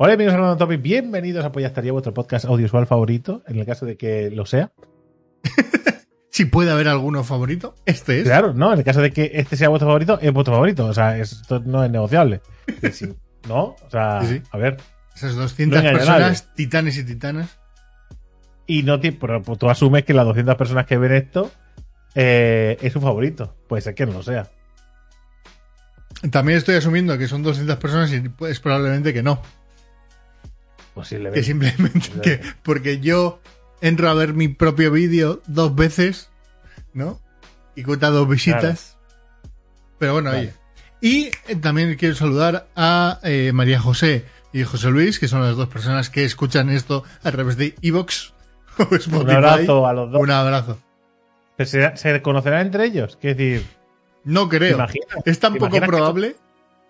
Hola, bienvenidos a Random Topic. Bienvenidos a Pollastaría, vuestro podcast audiovisual favorito, en el caso de que lo sea. si puede haber alguno favorito, este es. Claro, no, en el caso de que este sea vuestro favorito, es vuestro favorito. O sea, esto no es negociable. ¿No? O sea, Sí, sí. a ver. Esas 200 No engaña a personas, titanes y titanas. Y no pero tú asumes que las 200 personas que ven esto eh, es su favorito. Puede ser que no lo sea. También estoy asumiendo que son 200 personas y es probablemente que no. Posiblemente. Que simplemente que porque yo entro a ver mi propio vídeo dos veces, ¿no? Y cuenta dos visitas. Pero bueno, oye. Y eh, también quiero saludar a eh, María José y José Luis, que son las dos personas que escuchan esto a través de Evox. Un abrazo a los dos. Un abrazo. ¿Se, se conocerán entre ellos? Quiero decir, No ¿te creo. imaginas? Es tan ¿Te poco que probable.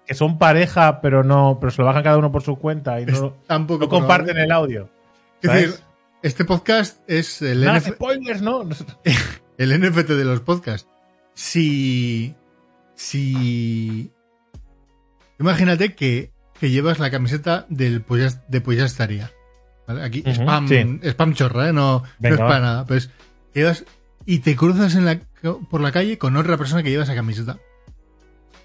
Que son pareja, pero no, pero se lo bajan cada uno por su cuenta y Es no, tan poco no comparten probable. el audio. Es decir, este podcast es el, Nada, NF spoilers, ¿no? El NFT de los podcasts. Si. Si. Imagínate que, que llevas la camiseta del Pollas- de Pollastaría. ¿Vale? Aquí, spam, sí. spam chorra, ¿eh? No, Venga, no es para nada. Pues llevas y te cruzas en la, por la calle con otra persona que lleva esa camiseta.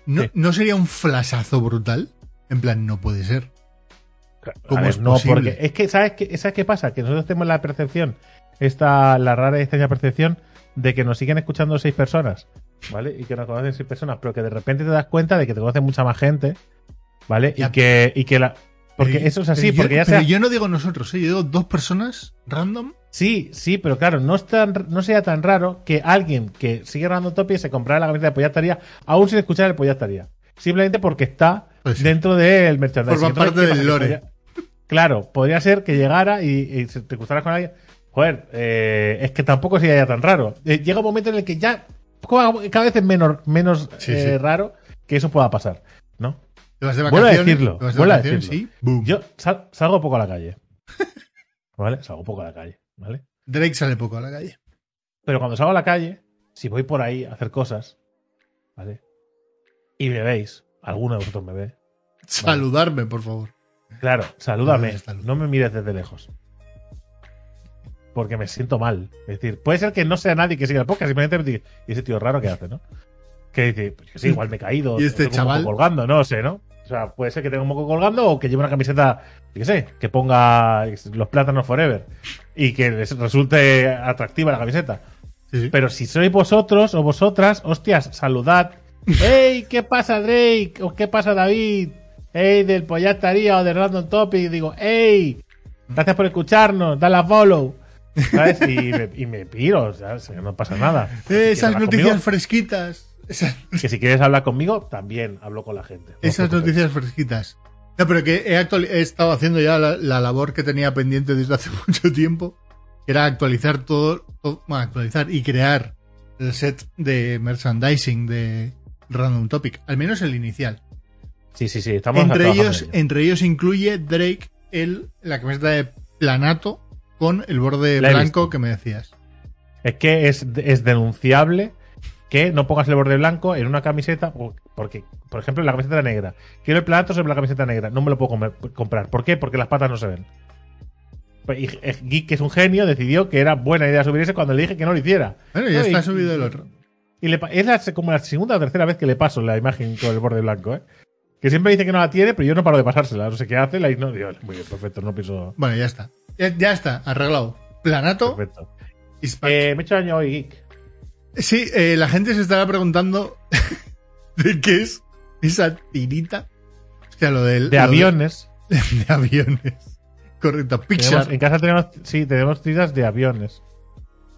¿No, Sí. ¿no sería un flasazo brutal? En plan, no puede ser. ¿Cómo ver, es no, posible? porque es que, ¿sabes qué, ¿sabes qué pasa? Que nosotros tenemos la percepción, esta, la rara y extraña percepción de que nos siguen escuchando seis personas, ¿vale? Y que nos conocen seis personas, pero que de repente te das cuenta de que te conoce mucha más gente, ¿vale? Y que, y que la. Porque Pero- eso es así, pero yo- porque ya pero sea. yo no digo nosotros, ¿eh? yo digo dos personas random. Sí, sí, pero claro, no, es tan, no sea tan raro que alguien que sigue Random Topic se comprara la camiseta de Pollastaría, aún sin escuchar el Pollastaría. Simplemente porque está Pues sí. dentro del merchandising. Forma parte ¿qué del lore. podría- Claro, podría ser que llegara y, y se- te cruzaras con alguien. Joder, eh, es que tampoco sería tan raro. Eh, llega un momento en el que ya cada vez es menos, menos Sí, eh, sí. raro que eso pueda pasar. Te vas de Vuelvo a decirlo, te vas de vuelvo a decirlo. sí, boom. Yo sal- salgo poco a la calle. ¿Vale? Salgo poco a la calle, ¿vale? Drake sale poco a la calle. Pero cuando salgo a la calle, si voy por ahí a hacer cosas, ¿vale? Y me veis, alguno de vosotros me ve. Saludarme, por favor. Claro, salúdame, no me mires desde lejos. Porque me siento mal. Es decir, puede ser que no sea nadie que siga el podcast, simplemente me diga, y ese tío raro que hace, ¿no? Que dice, pues yo igual me he caído. ¿Y este tengo un chaval? colgando, no sé, ¿no? O sea, puede ser que tenga un moco colgando o que lleve una camiseta, yo qué sé, que ponga los plátanos forever y que les resulte atractiva la camiseta. Sí, sí. Pero si sois vosotros o vosotras, hostias, saludad. ¡Ey! ¿Qué pasa, Drake? ¿O qué pasa, David? ¡Ey! Del Pollastaría o de Random Topic. Digo, ¡Ey! Gracias por escucharnos. Dale a follow. ¿Sabes? Y me, y me piro, o sea, que no pasa nada. Eh, esas noticias conmigo, fresquitas. Que si quieres hablar conmigo, también hablo con la gente. Esas noticias fresquitas. No, pero que he, estado haciendo ya la, la labor que tenía pendiente desde hace mucho tiempo. Que era actualizar todo, todo- bueno, actualizar y crear el set de merchandising de Random Topic. Al menos el inicial. Sí, sí, sí. Estamos Entre ellos, en ello. entre ellos incluye Drake el, la camiseta de planato con el borde blanco visto. que me decías. Es que es, es denunciable que no pongas el borde blanco en una camiseta, porque, por ejemplo, en la camiseta negra. Quiero el plato sobre la camiseta negra, no me lo puedo comer- comprar. ¿Por qué? Porque las patas no se ven. Pues, Y eh, Geek, que es un genio, decidió que era buena idea subir ese cuando le dije que no lo hiciera. Bueno, ya No, está y- subido el otro. Y le es la, como la segunda o tercera vez que le paso la imagen con el borde blanco, ¿eh? Que siempre dice que no la tiene, pero yo no paro de pasársela. No sé qué hace, la ignoro. Digo, Muy bien, perfecto, no pienso. Bueno, ya está. Ya, ya está, arreglado. Planato. Perfecto. Eh, me he hecho daño hoy, Geek. Sí, eh, la gente se estará preguntando de qué es esa tirita. Hostia, lo del. De lo aviones. De, de aviones. Correcto. Tenemos- Pixar. en casa tenemos, sí, tenemos tiras de aviones.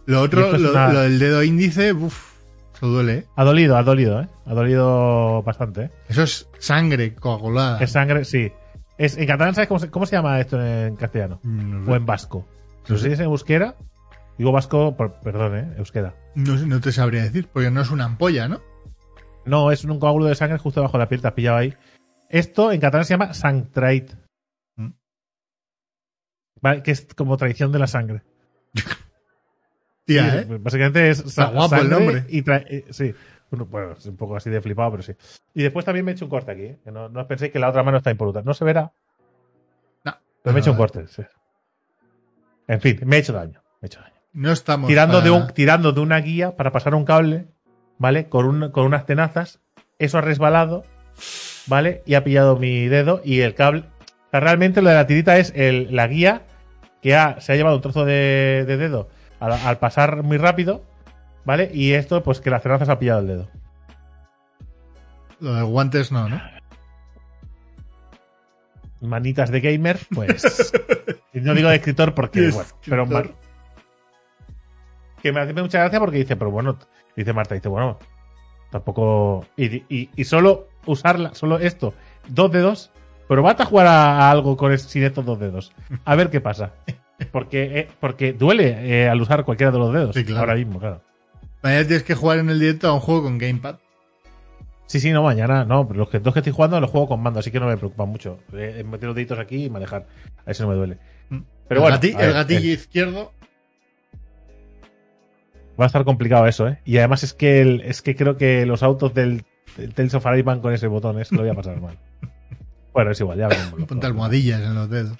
Lo otro, lo, una- lo del dedo índice, uff, eso duele, ¿eh? Ha dolido, ha dolido, ¿eh? Ha dolido bastante, ¿eh? Eso es sangre coagulada. Es sangre, sí. Es, en catalán, ¿sabes cómo se, cómo se llama esto en castellano? Mm, O en vasco. No sé si es en euskera. Digo vasco, por- perdón, ¿eh? Euskera. No, no te sabría decir, porque no es una ampolla, ¿no? No, es un coágulo de sangre justo debajo de la piel, te has pillado ahí. Esto en catalán se llama sangtreit. Mm. Vale, que es como tradición de la sangre. Tía, Sí, ¿eh? Básicamente es Está guapo el nombre. Y eh, sí. Bueno, es un poco así de flipado, pero sí. Y después también me he hecho un corte aquí, ¿eh? que no, no penséis que la otra mano está impoluta. No se verá. Pero me he hecho un corte. sí. En fin, me he hecho daño. Me he hecho daño. No estamos. Tirando de, un, tirando de una guía para pasar un cable, ¿vale? Con, un- con unas tenazas. Eso ha resbalado, ¿vale? Y ha pillado mi dedo y el cable. o sea, realmente lo de la tirita es el- la guía que ha- se ha llevado un trozo de, de dedo al, al pasar muy rápido, ¿vale? Y esto, pues que las tenazas ha pillado el dedo. Lo de guantes no, ¿no? Manitas de gamer, pues. no digo de escritor porque, bueno, pero escritor. ma- que me hace mucha gracia porque dice, pero bueno, dice Marta, dice, bueno, tampoco. Y, y, y solo usarla, solo esto, dos dedos, pero vas a jugar a, a algo con sin estos dos dedos. A ver qué pasa. Porque, eh, porque duele eh, al usar cualquiera de los dedos. Sí, claro. Ahora mismo, claro. Mañana tienes que jugar en el directo a un juego con Gamepad. Sí, sí, no, mañana no, pero los que dos que estoy jugando los juego con mando, así que no me preocupa mucho. Eh, meter los deditos aquí y manejar. A eso no me duele. Pero el, bueno, gati- el gatillo izquierdo. Va a estar complicado eso, ¿eh? Y además es que el- es que creo que los autos del, del Tales of Arise van con ese botón, ¿eh? Se lo voy a pasar mal. Bueno, es igual, ya veremos. Ponte almohadillas en los dedos.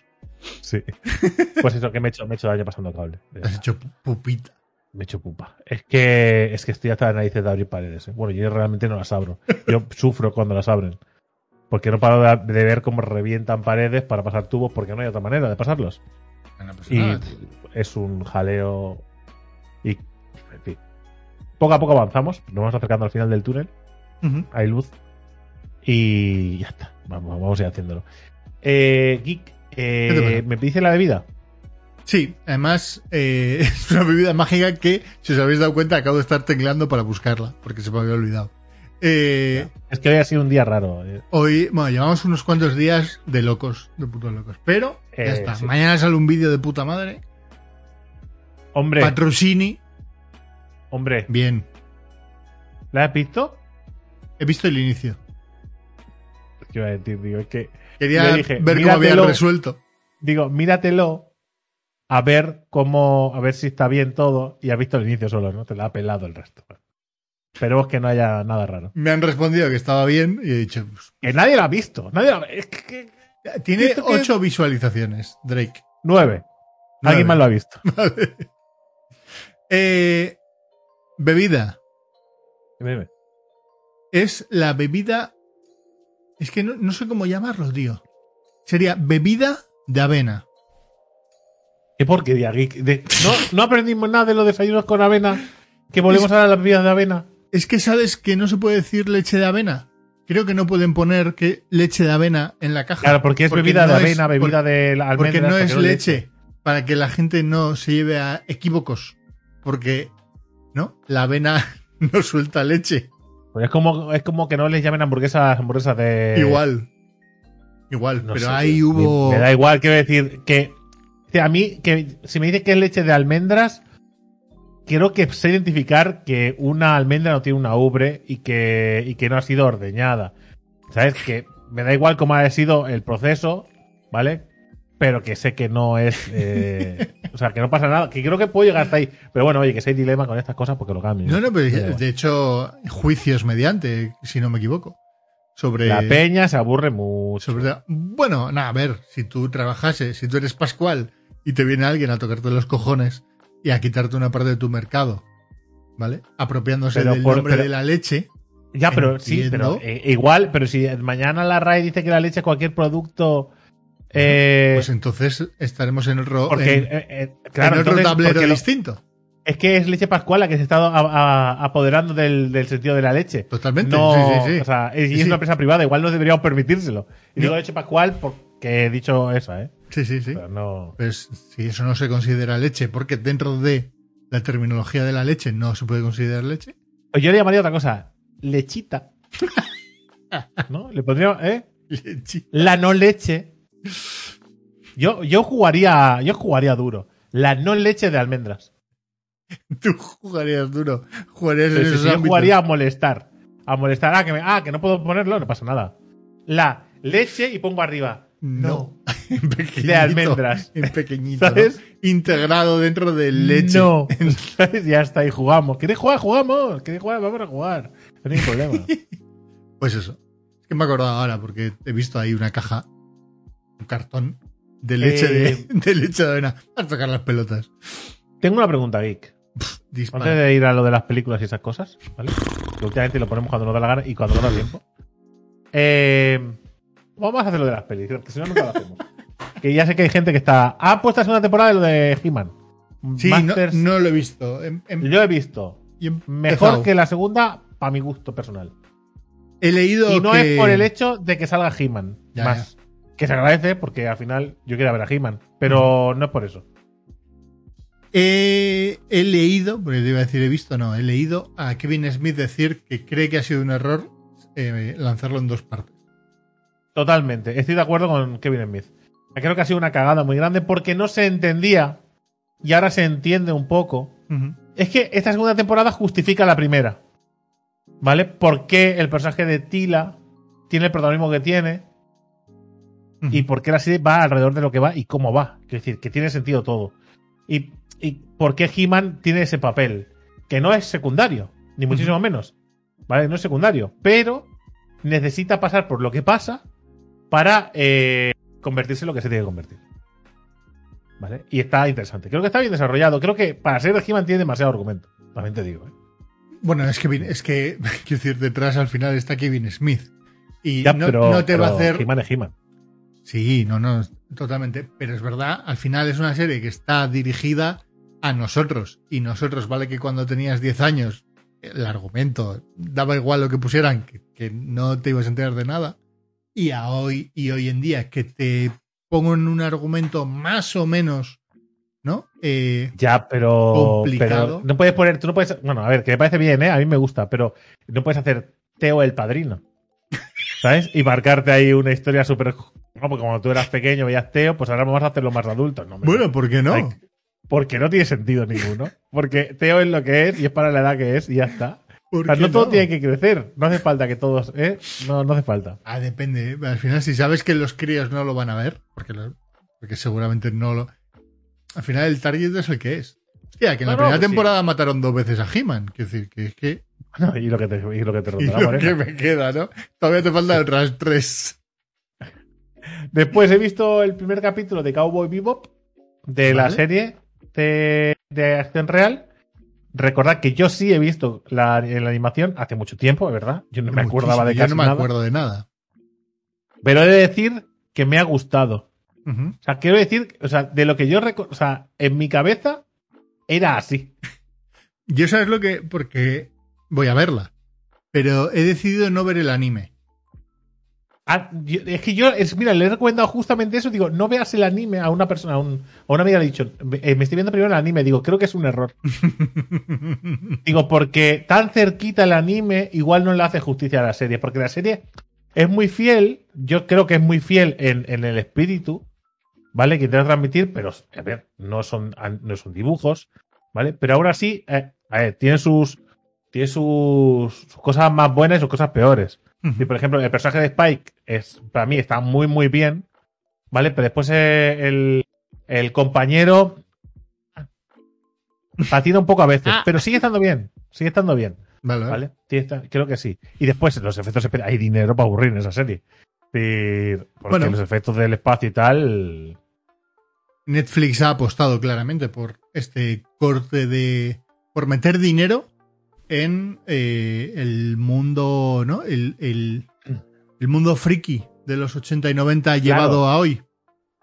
Sí. Pues eso, que me he hecho, me he hecho daño pasando cable. Te has hecho pu- pupita. Me he hecho pupa. Es que, es que estoy hasta las narices de abrir paredes, ¿eh? Bueno, yo realmente no las abro. Yo sufro cuando las abren. Porque no paro de, de ver cómo revientan paredes para pasar tubos porque no hay otra manera de pasarlos. Bueno, pues Y nada, es un jaleo. Poco a poco avanzamos. Nos vamos acercando al final del túnel. Hay luz. Y ya está. Vamos, vamos a ir haciéndolo. Eh, Geek, eh. ¿me dice la bebida? Sí, además eh, es una bebida mágica que, si os habéis dado cuenta, acabo de estar tecleando para buscarla, porque se me había olvidado. Eh, Es que hoy ha sido un día raro. hoy, bueno, llevamos unos cuantos días de locos, de putos locos. Pero, ya Eh, está. sí. Mañana sale un vídeo de puta madre. Hombre, Patrocini. Hombre, Bien. ¿la has visto? He visto el inicio. ¿Qué iba a decir? Digo, es que, Quería dije, ver cómo había resuelto. digo, míratelo a ver cómo, a ver si está bien todo. Y has visto el inicio solo, ¿no? Te la ha pelado el resto. Esperemos que no haya nada raro. Me han respondido que estaba bien y he dicho, pues, Que nadie lo ha visto. Nadie lo ha- es que- que- tiene ocho visualizaciones, Drake. Nueve. Nueve. Alguien más lo ha visto. Vale. Eh, bebida. Dime. Es la bebida. Es que no, no sé cómo llamarlo, tío. Sería bebida de avena. ¿Qué porquería? De- ¿No, no aprendimos nada de los desayunos con avena? ¿Que volvemos a las bebidas de avena? Es que sabes que no se puede decir leche de avena. Creo que no pueden poner que leche de avena en la caja. Claro, porque es bebida no de es- avena, bebida por- de la Porque almendras. no es porque leche. Para que la gente no se lleve a equívocos. Porque, ¿no? La avena no suelta leche. Pues es como, es como que no les llamen hamburguesas, hamburguesas de. Igual. Igual. No pero sé, ahí hubo. Me, da igual, quiero decir que. a mí, que si me dice que es leche de almendras, quiero que sé identificar que una almendra no tiene una ubre y que, y que no ha sido ordeñada. ¿Sabes? Que me da igual cómo haya sido el proceso, ¿vale? Pero que sé que no es. eh, o sea, que no pasa nada. Que creo que puedo llegar hasta ahí. Pero bueno, oye, que si hay dilema con estas cosas, porque lo cambio. No, no, pero de hecho, juicios mediante, si no me equivoco. Sobre. La peña se aburre mucho. sobre bueno, nada, a ver, si tú trabajases, si tú eres Pascual y te viene alguien a tocarte los cojones y a quitarte una parte de tu mercado, ¿vale? Apropiándose Pero del por- nombre pero- de la leche. Ya, pero sí, pero eh, igual, pero si mañana la RAE dice que la leche es cualquier producto. Eh, Pues entonces estaremos en otro, porque, en, eh, eh, claro, en otro entonces, tablero porque lo- distinto. es que es leche pascual la que se está a- a- apoderando del, del sentido de la leche. Totalmente, No, sí, sí, sí. O sea, es, y es sí. una empresa privada, igual no deberíamos permitírselo. Y No. digo leche pascual porque he dicho esa, ¿eh? Sí, sí, sí. Pero no. Pues si eso no se considera leche, porque dentro de la terminología de la leche no se puede considerar leche. Pues yo le llamaría otra cosa. Lechita. ¿No? Le pondría, ¿eh? Leche. La no leche. Yo, yo jugaría, yo jugaría duro. La no leche de almendras. Tú jugarías duro. Jugarías en esos yo jugaría a molestar. A molestar. Ah que, me- ah, que no puedo ponerlo, no pasa nada. La leche y pongo arriba. No. En pequeñito, De almendras. En pequeñito. ¿Sabes? ¿no? Integrado dentro de leche. No. ¿Sabes? Ya está, y jugamos. ¿Queréis jugar? Jugamos. ¿Queréis jugar? Vamos a jugar. No hay ningún problema. Pues eso. Es que me he acordado ahora porque he visto ahí una caja, un cartón, de leche, Eh, de, de leche de avena. A tocar las pelotas. Tengo una pregunta. Dispara. Antes de ir a lo de las películas y esas cosas, ¿vale? Que últimamente lo ponemos cuando nos da la gana y cuando nos da tiempo. Eh, vamos a hacer lo de las pelis, que si no nunca lo hacemos. que ya sé que hay gente que está. Ha puesto la segunda temporada de lo de He-Man. Sí, no, no lo he visto. Em- em- Yo he visto. Mejor que la segunda, para mi gusto personal. He leído Y no que... es por el hecho de que salga He-Man. Ya, Más. Que se agradece porque al final yo quería ver a He-Man. Pero no es por eso. He, he leído, porque te iba a decir he visto, no, he leído a Kevin Smith decir que cree que ha sido un error eh, lanzarlo en dos partes. Totalmente. Estoy de acuerdo con Kevin Smith. Creo que ha sido una cagada muy grande porque no se entendía y ahora se entiende un poco. Es que esta segunda temporada justifica la primera. ¿Vale? ¿Por qué el personaje de Tila tiene el protagonismo que tiene? Y por qué la serie va alrededor de lo que va y cómo va. Es decir, que tiene sentido todo. Y, y por qué He-Man tiene ese papel, que no es secundario, ni muchísimo menos. ¿Vale? No es secundario, pero necesita pasar por lo que pasa para eh, convertirse en lo que se tiene que convertir. ¿Vale? Y está interesante. Creo que está bien desarrollado. Creo que para ser de He-Man tiene demasiado argumento. También te digo. ¿eh? Bueno, es que, es que, quiero decir, detrás al final está Kevin Smith. Y Ya, no, pero, no te va a hacer. He-Man es He-Man. Sí, no, no, totalmente. Pero es verdad, al final es una serie que está dirigida a nosotros. Y nosotros, vale que cuando tenías 10 años, el argumento daba igual lo que pusieran, que, que no te ibas a enterar de nada. Y a hoy, y hoy en día, que te pongo en un argumento más o menos, ¿no? Eh, Ya, pero. Complicado. pero no puedes poner. Tú no puedes. Bueno, a ver, que me parece bien, ¿eh? A mí me gusta, pero no puedes hacer Teo el padrino. ¿Sabes? Y marcarte ahí una historia súper. No, porque cuando tú eras pequeño veías Teo, pues ahora vamos a hacerlo más adultos. No, hombre. bueno, ¿por qué no? Hay- Porque no tiene sentido ninguno. Porque Teo es lo que es y es para la edad que es y ya está. O ¿Por sea, no todo tiene que crecer. No hace falta que todos. ¿eh? No, no hace falta. Ah, depende. ¿eh? Al final, si sabes que los críos no lo van a ver, porque, lo- porque seguramente no lo. Al final, el target es el que es. Hostia, que en No, la no, primera pues sí. temporada mataron dos veces a He-Man. Quiero decir, que es que. No, y lo que te, y lo que te Y ronda la lo que me queda, ¿no? Todavía te faltan otras tres. Después he visto el primer capítulo de Cowboy Bebop de la Vale. serie de, de acción real. Recordad que yo sí he visto la, la animación hace mucho tiempo, ¿verdad? Yo no me acordaba de casi Yo no me nada. acuerdo de nada. Pero he de decir que me ha gustado. O sea, quiero decir, o sea, de lo que yo recuerdo, o sea, en mi cabeza era así. Yo sabes lo que. Porque voy a verla. Pero he decidido no ver el anime. Ah, yo- es que yo, es, mira, le he recomendado justamente eso. Digo, no veas el anime a una persona, a, un, a una amiga le he dicho, eh, me estoy viendo primero el anime. Digo, creo que es un error. Digo, porque tan cerquita el anime igual no le hace justicia a la serie, porque la serie es muy fiel, yo creo que es muy fiel en, en el espíritu, ¿vale? Que intenta transmitir, pero, a ver, no son, no son dibujos, ¿vale? Pero ahora sí, eh, a ver, tiene sus, tiene sus, sus cosas más buenas y sus cosas peores. Y, por ejemplo, el personaje de Spike es, para mí está muy, muy bien, ¿vale? Pero después eh, el, el compañero patina un poco a veces, Ah. pero sigue estando bien, sigue estando bien, Vale, vale. creo que sí. Y después los efectos hay dinero para aburrir en esa serie. Sí, porque Bueno. los efectos del espacio y tal, Netflix ha apostado claramente por este corte de. por meter dinero en eh, el mundo. El, el, el mundo friki de los 80 y 90 llevado a hoy.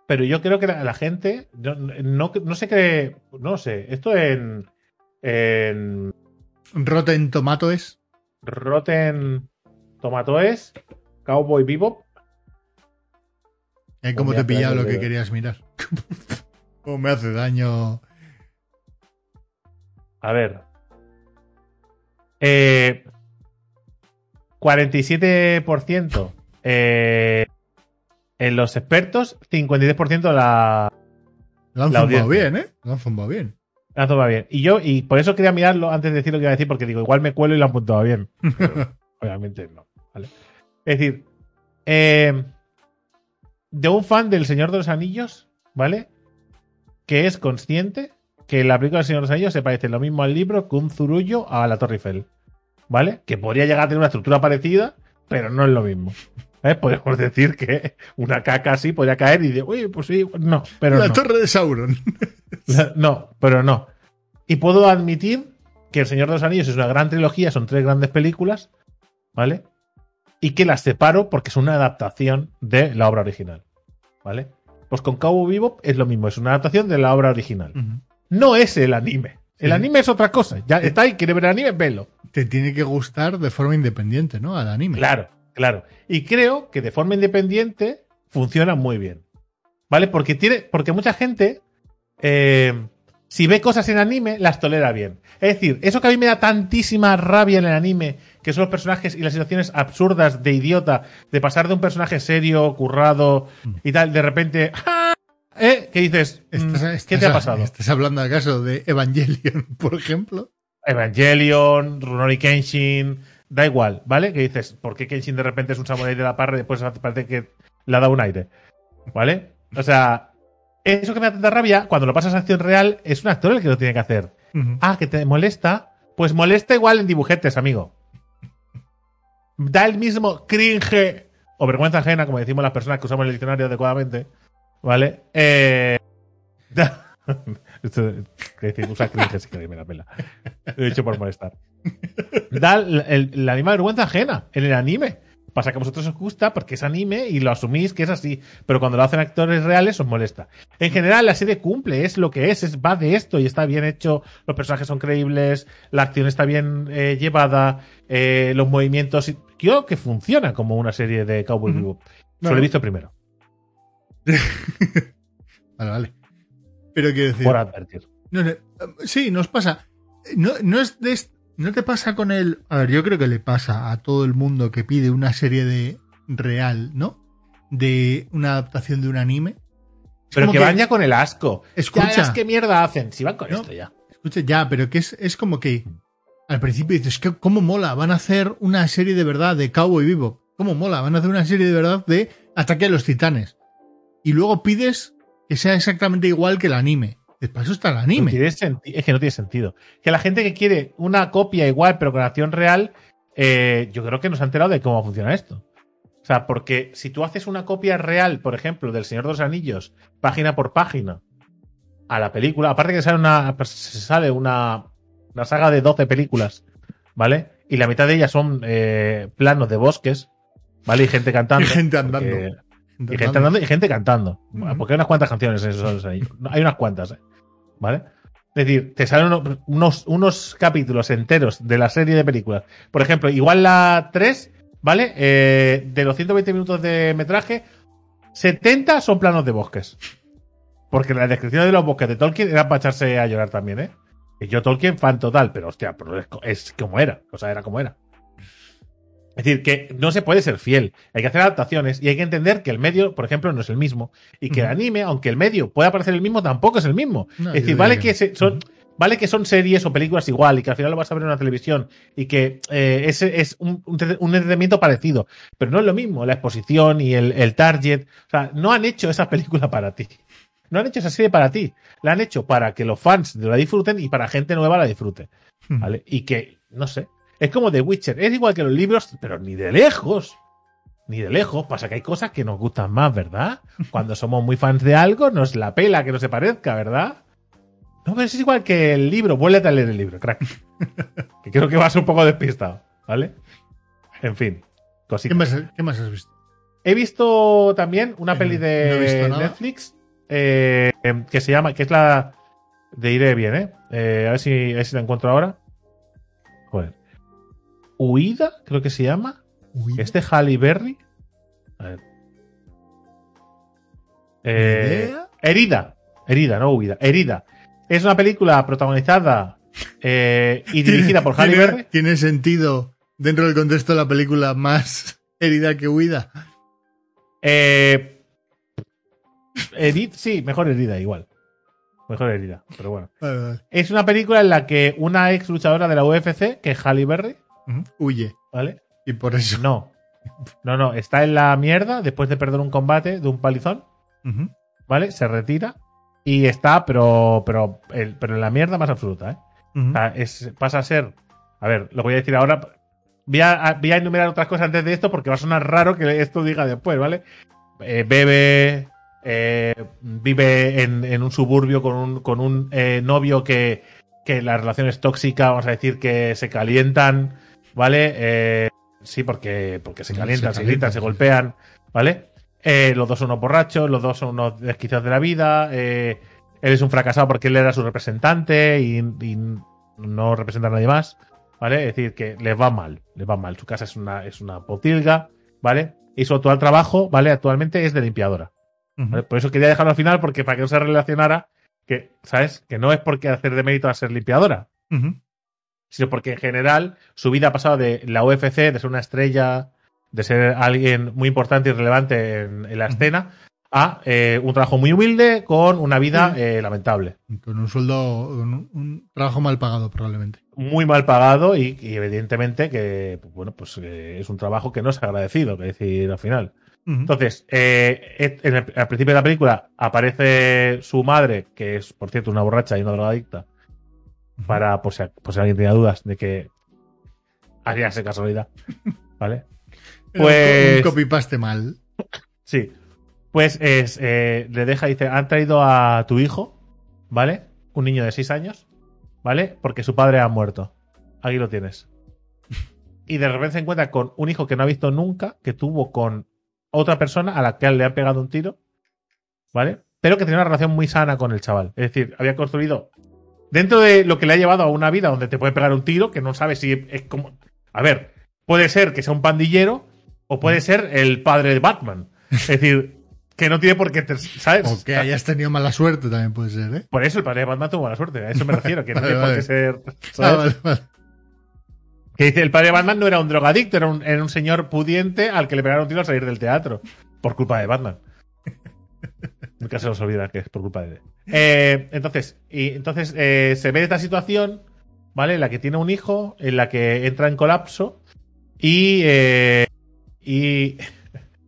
pero yo creo que la, la gente no, no, no sé qué, no sé, esto en, en Rotten Tomatoes. Rotten Tomatoes, Cowboy Bebop, ¿eh? ¿Cómo Voy te pillado lo que querías mirar? ¿Cómo me hace daño? A ver. Eh, 47% eh, en los expertos, 53% de la, Lo han La zumbado bien, ¿eh? Lo han zumbado bien. la toma bien. Y yo, y por eso quería mirarlo antes de decir lo que iba a decir, porque digo, igual me cuelo y lo han puntuado bien. Pero obviamente no. ¿vale? Es decir, eh, de un fan del Señor de los Anillos, ¿vale? Que es consciente que la película del Señor de los Anillos se parece lo mismo al libro que un zurullo a la Torre Eiffel. ¿Vale? Que podría llegar a tener una estructura parecida, pero no es lo mismo. ¿eh? Podemos decir que una caca así podría caer y de, uy, pues sí, no, pero la no. torre de Sauron. La- No, pero no. Y puedo admitir que El Señor de los Anillos es una gran trilogía, son tres grandes películas, ¿vale? Y que las separo porque es una adaptación de la obra original, ¿vale? Pues con Cabo Vivo es lo mismo, es una adaptación de la obra original. No es el anime. El anime es otra cosa. Ya está ahí, quiere ver el anime, velo. Te tiene que gustar de forma independiente, ¿no? Al anime. Claro, claro. Y creo que de forma independiente funciona muy bien. ¿Vale? Porque tiene. Porque mucha gente. eh, si ve cosas en anime, las tolera bien. Es decir, eso que a mí me da tantísima rabia en el anime, que son los personajes y las situaciones absurdas de idiota, de pasar de un personaje serio, currado y tal, de repente. ¡ah! ¿Eh? ¿Qué dices? Mm, Estás- ¿Qué te ha pasado? Estás hablando acaso de Evangelion, por ejemplo. Evangelion, Runori Kenshin, da igual, ¿vale? Que dices, ¿por qué Kenshin de repente es un samurái de la parra y después parece que le ha dado un aire? ¿Vale? O sea, eso que me da tanta rabia, cuando lo pasas a acción real, es un actor el que lo tiene que hacer. Ah, que te molesta. Pues molesta igual en dibujetes, amigo. Da el mismo cringe o vergüenza ajena, como decimos las personas que usamos el diccionario adecuadamente. ¿Vale? Eh, Esto, es decir, usa cringe si queréis, me la pela. Lo he dicho por molestar. Da el- la misma vergüenza ajena en el anime. Pasa que a vosotros os gusta porque es anime y lo asumís que es así. Pero cuando lo hacen actores reales os molesta. En general, la serie cumple, es lo que es, es va de esto y está bien hecho. Los personajes son creíbles, la acción está bien eh, llevada, eh, los movimientos. Creo que funciona como una serie de Cowboy. Bebop. Solo Bueno. he visto primero, Vale, vale. Pero quiero decir. por advertir. No, no, eh, sí, nos pasa. No, no es de no te pasa con el. A ver, yo creo que le pasa a todo el mundo que pide una serie de real, ¿no? De una adaptación de un anime. Es Pero que, van ya con el asco. Escucha. Ya qué mierda hacen. Si van con No. esto ya. Escucha, ya, pero que es, es como que al principio dices, que ¿cómo mola? Van a hacer una serie de verdad de Cowboy Vivo. ¿Cómo mola? Van a hacer una serie de verdad de Ataque a los Titanes. Y luego pides que sea exactamente igual que el anime. Para eso está el No anime. tiene es que no tiene sentido. Que la gente que quiere una copia igual, pero con acción real, eh, yo creo que no se ha enterado de cómo funciona esto. O sea, porque si tú haces una copia real, por ejemplo, del Señor de los Anillos, página por página, a la película, aparte que sale una, se sale una, una saga de 12 películas, ¿vale? Y la mitad de ellas son eh, planos de bosques, ¿vale? Y gente cantando. Y gente andando. porque- y gente andando y gente cantando. Ujú. Porque hay unas cuantas canciones en esos ahí. Hay unas cuantas, ¿eh? ¿vale? Es decir, te salen uno- unos, unos capítulos enteros de la serie de películas. Por ejemplo, igual la 3, ¿vale? Eh, de los 120 minutos de metraje, 70 son planos de bosques. Porque la descripción de los bosques de Tolkien era para echarse a llorar también, ¿eh? Y yo Tolkien fan total, pero hostia, pero es, es como era. O sea, era como era. Es decir, que no se puede ser fiel. Hay que hacer adaptaciones y hay que entender que el medio, por ejemplo, no es el mismo. Y que el anime, aunque el medio pueda parecer el mismo, tampoco es el mismo. No, es decir, vale que se- son, vale que son series o películas igual y que al final lo vas a ver en una televisión y que eh, es, es un, un, tre- un entretenimiento parecido. Pero no es lo mismo la exposición y el, el target. O sea, no han hecho esa película para ti. No han hecho esa serie para ti. La han hecho para que los fans la disfruten y para gente nueva la disfrute. ¿Vale? Y que, no sé. Es como The Witcher. Es igual que los libros, pero ni de lejos. Ni de lejos. Pasa que hay cosas que nos gustan más, ¿verdad? Cuando somos muy fans de algo, nos la pela que no se parezca, ¿verdad? No, pero es igual que el libro. Vuélvete a leer el libro, crack. que creo que vas un poco despistado, ¿vale? En fin. ¿Qué más, ¿Qué más has visto? He visto también una Eh, peli de. Netflix eh, que se llama, que es la de Iré bien, ¿eh? Eh, a, ver si, a ver si la encuentro ahora. Joder. Huida, creo que se llama. Uy, Este Halle Berry. A ver. Eh, herida. Herida, no huida. Herida. Es una película protagonizada eh, y dirigida por Halle ¿Tiene- Berry. ¿Tiene sentido dentro del contexto de la película más herida que huida? Eh, herid- sí, mejor herida, igual. Mejor herida, pero bueno. Vale, vale. Es una película en la que una ex luchadora de la UFC, que es Halle Berry, Huye. ¿vale? Y por eso. No. No, no, está en la mierda después de perder un combate de un palizón. ¿vale? Se retira y está, pero, pero, el- pero en la mierda más absoluta, ¿eh? O sea, es, pasa a ser. A ver, lo voy a decir ahora. voy a, voy a enumerar otras cosas antes de esto porque va a sonar raro que esto diga después, ¿vale? Eh, bebe, eh, vive en, en, un suburbio con un, con un eh, novio que, que la relación es tóxica, vamos a decir que se calientan, ¿vale? Eh, sí, porque, porque se calientan, se, se gritan, se golpean, ¿vale? Eh, los dos son unos borrachos, los dos son unos desquiciados de la vida. Eh, él es un fracasado porque él era su representante y, y, no representa a nadie más, ¿vale? Es decir, que les va mal, les va mal. Su casa es una, es una potilga, ¿vale? Y su actual trabajo, ¿vale? Actualmente es de limpiadora. Uh -huh. ¿vale? Por eso quería dejarlo al final, porque para que no se relacionara, que, ¿sabes? Que no es porque hacer de mérito a ser limpiadora, uh -huh. Sino porque en general su vida ha pasado de la UFC, de ser una estrella, de ser alguien muy importante y relevante en, en la escena, a eh, un trabajo muy humilde con una vida eh, lamentable. Con un sueldo, un, un, trabajo mal pagado probablemente. Muy mal pagado y, y evidentemente que, bueno, pues eh, es un trabajo que no es agradecido, que decir al final. Uh -huh. Entonces, eh, en el, al principio de la película aparece su madre, que es, por cierto, una borracha y una drogadicta. Para, por si, por si alguien tenía dudas de que haría esa casualidad, ¿vale? Pues... Un copy-paste mal. Sí. Pues es, eh, le deja, dice, han traído a tu hijo, ¿vale? Un niño de 6 años, ¿vale? Porque su padre ha muerto. Aquí lo tienes. Y de repente se encuentra con un hijo que no ha visto nunca, que tuvo con otra persona a la que le han pegado un tiro, ¿vale? Pero que tenía una relación muy sana con el chaval. Es decir, había construido dentro de lo que le ha llevado a una vida donde te puede pegar un tiro, que no sabe si es como... A ver, puede ser que sea un pandillero o puede ser el padre de Batman. Es decir, que no tiene por qué, ¿sabes? O que hayas tenido mala suerte también puede ser, ¿eh? Por eso el padre de Batman tuvo mala suerte, a eso me refiero, que no vale, tiene por qué ser, ¿sabes? Ah, vale, vale. Que dice, el padre de Batman no era un drogadicto, era un, era un señor pudiente al que le pegaron un tiro al salir del teatro, por culpa de Batman. Nunca se nos olvida que es por culpa de él. Eh, entonces, y, entonces eh, se ve esta situación, ¿vale? En la que tiene un hijo, en la que entra en colapso y... Eh, y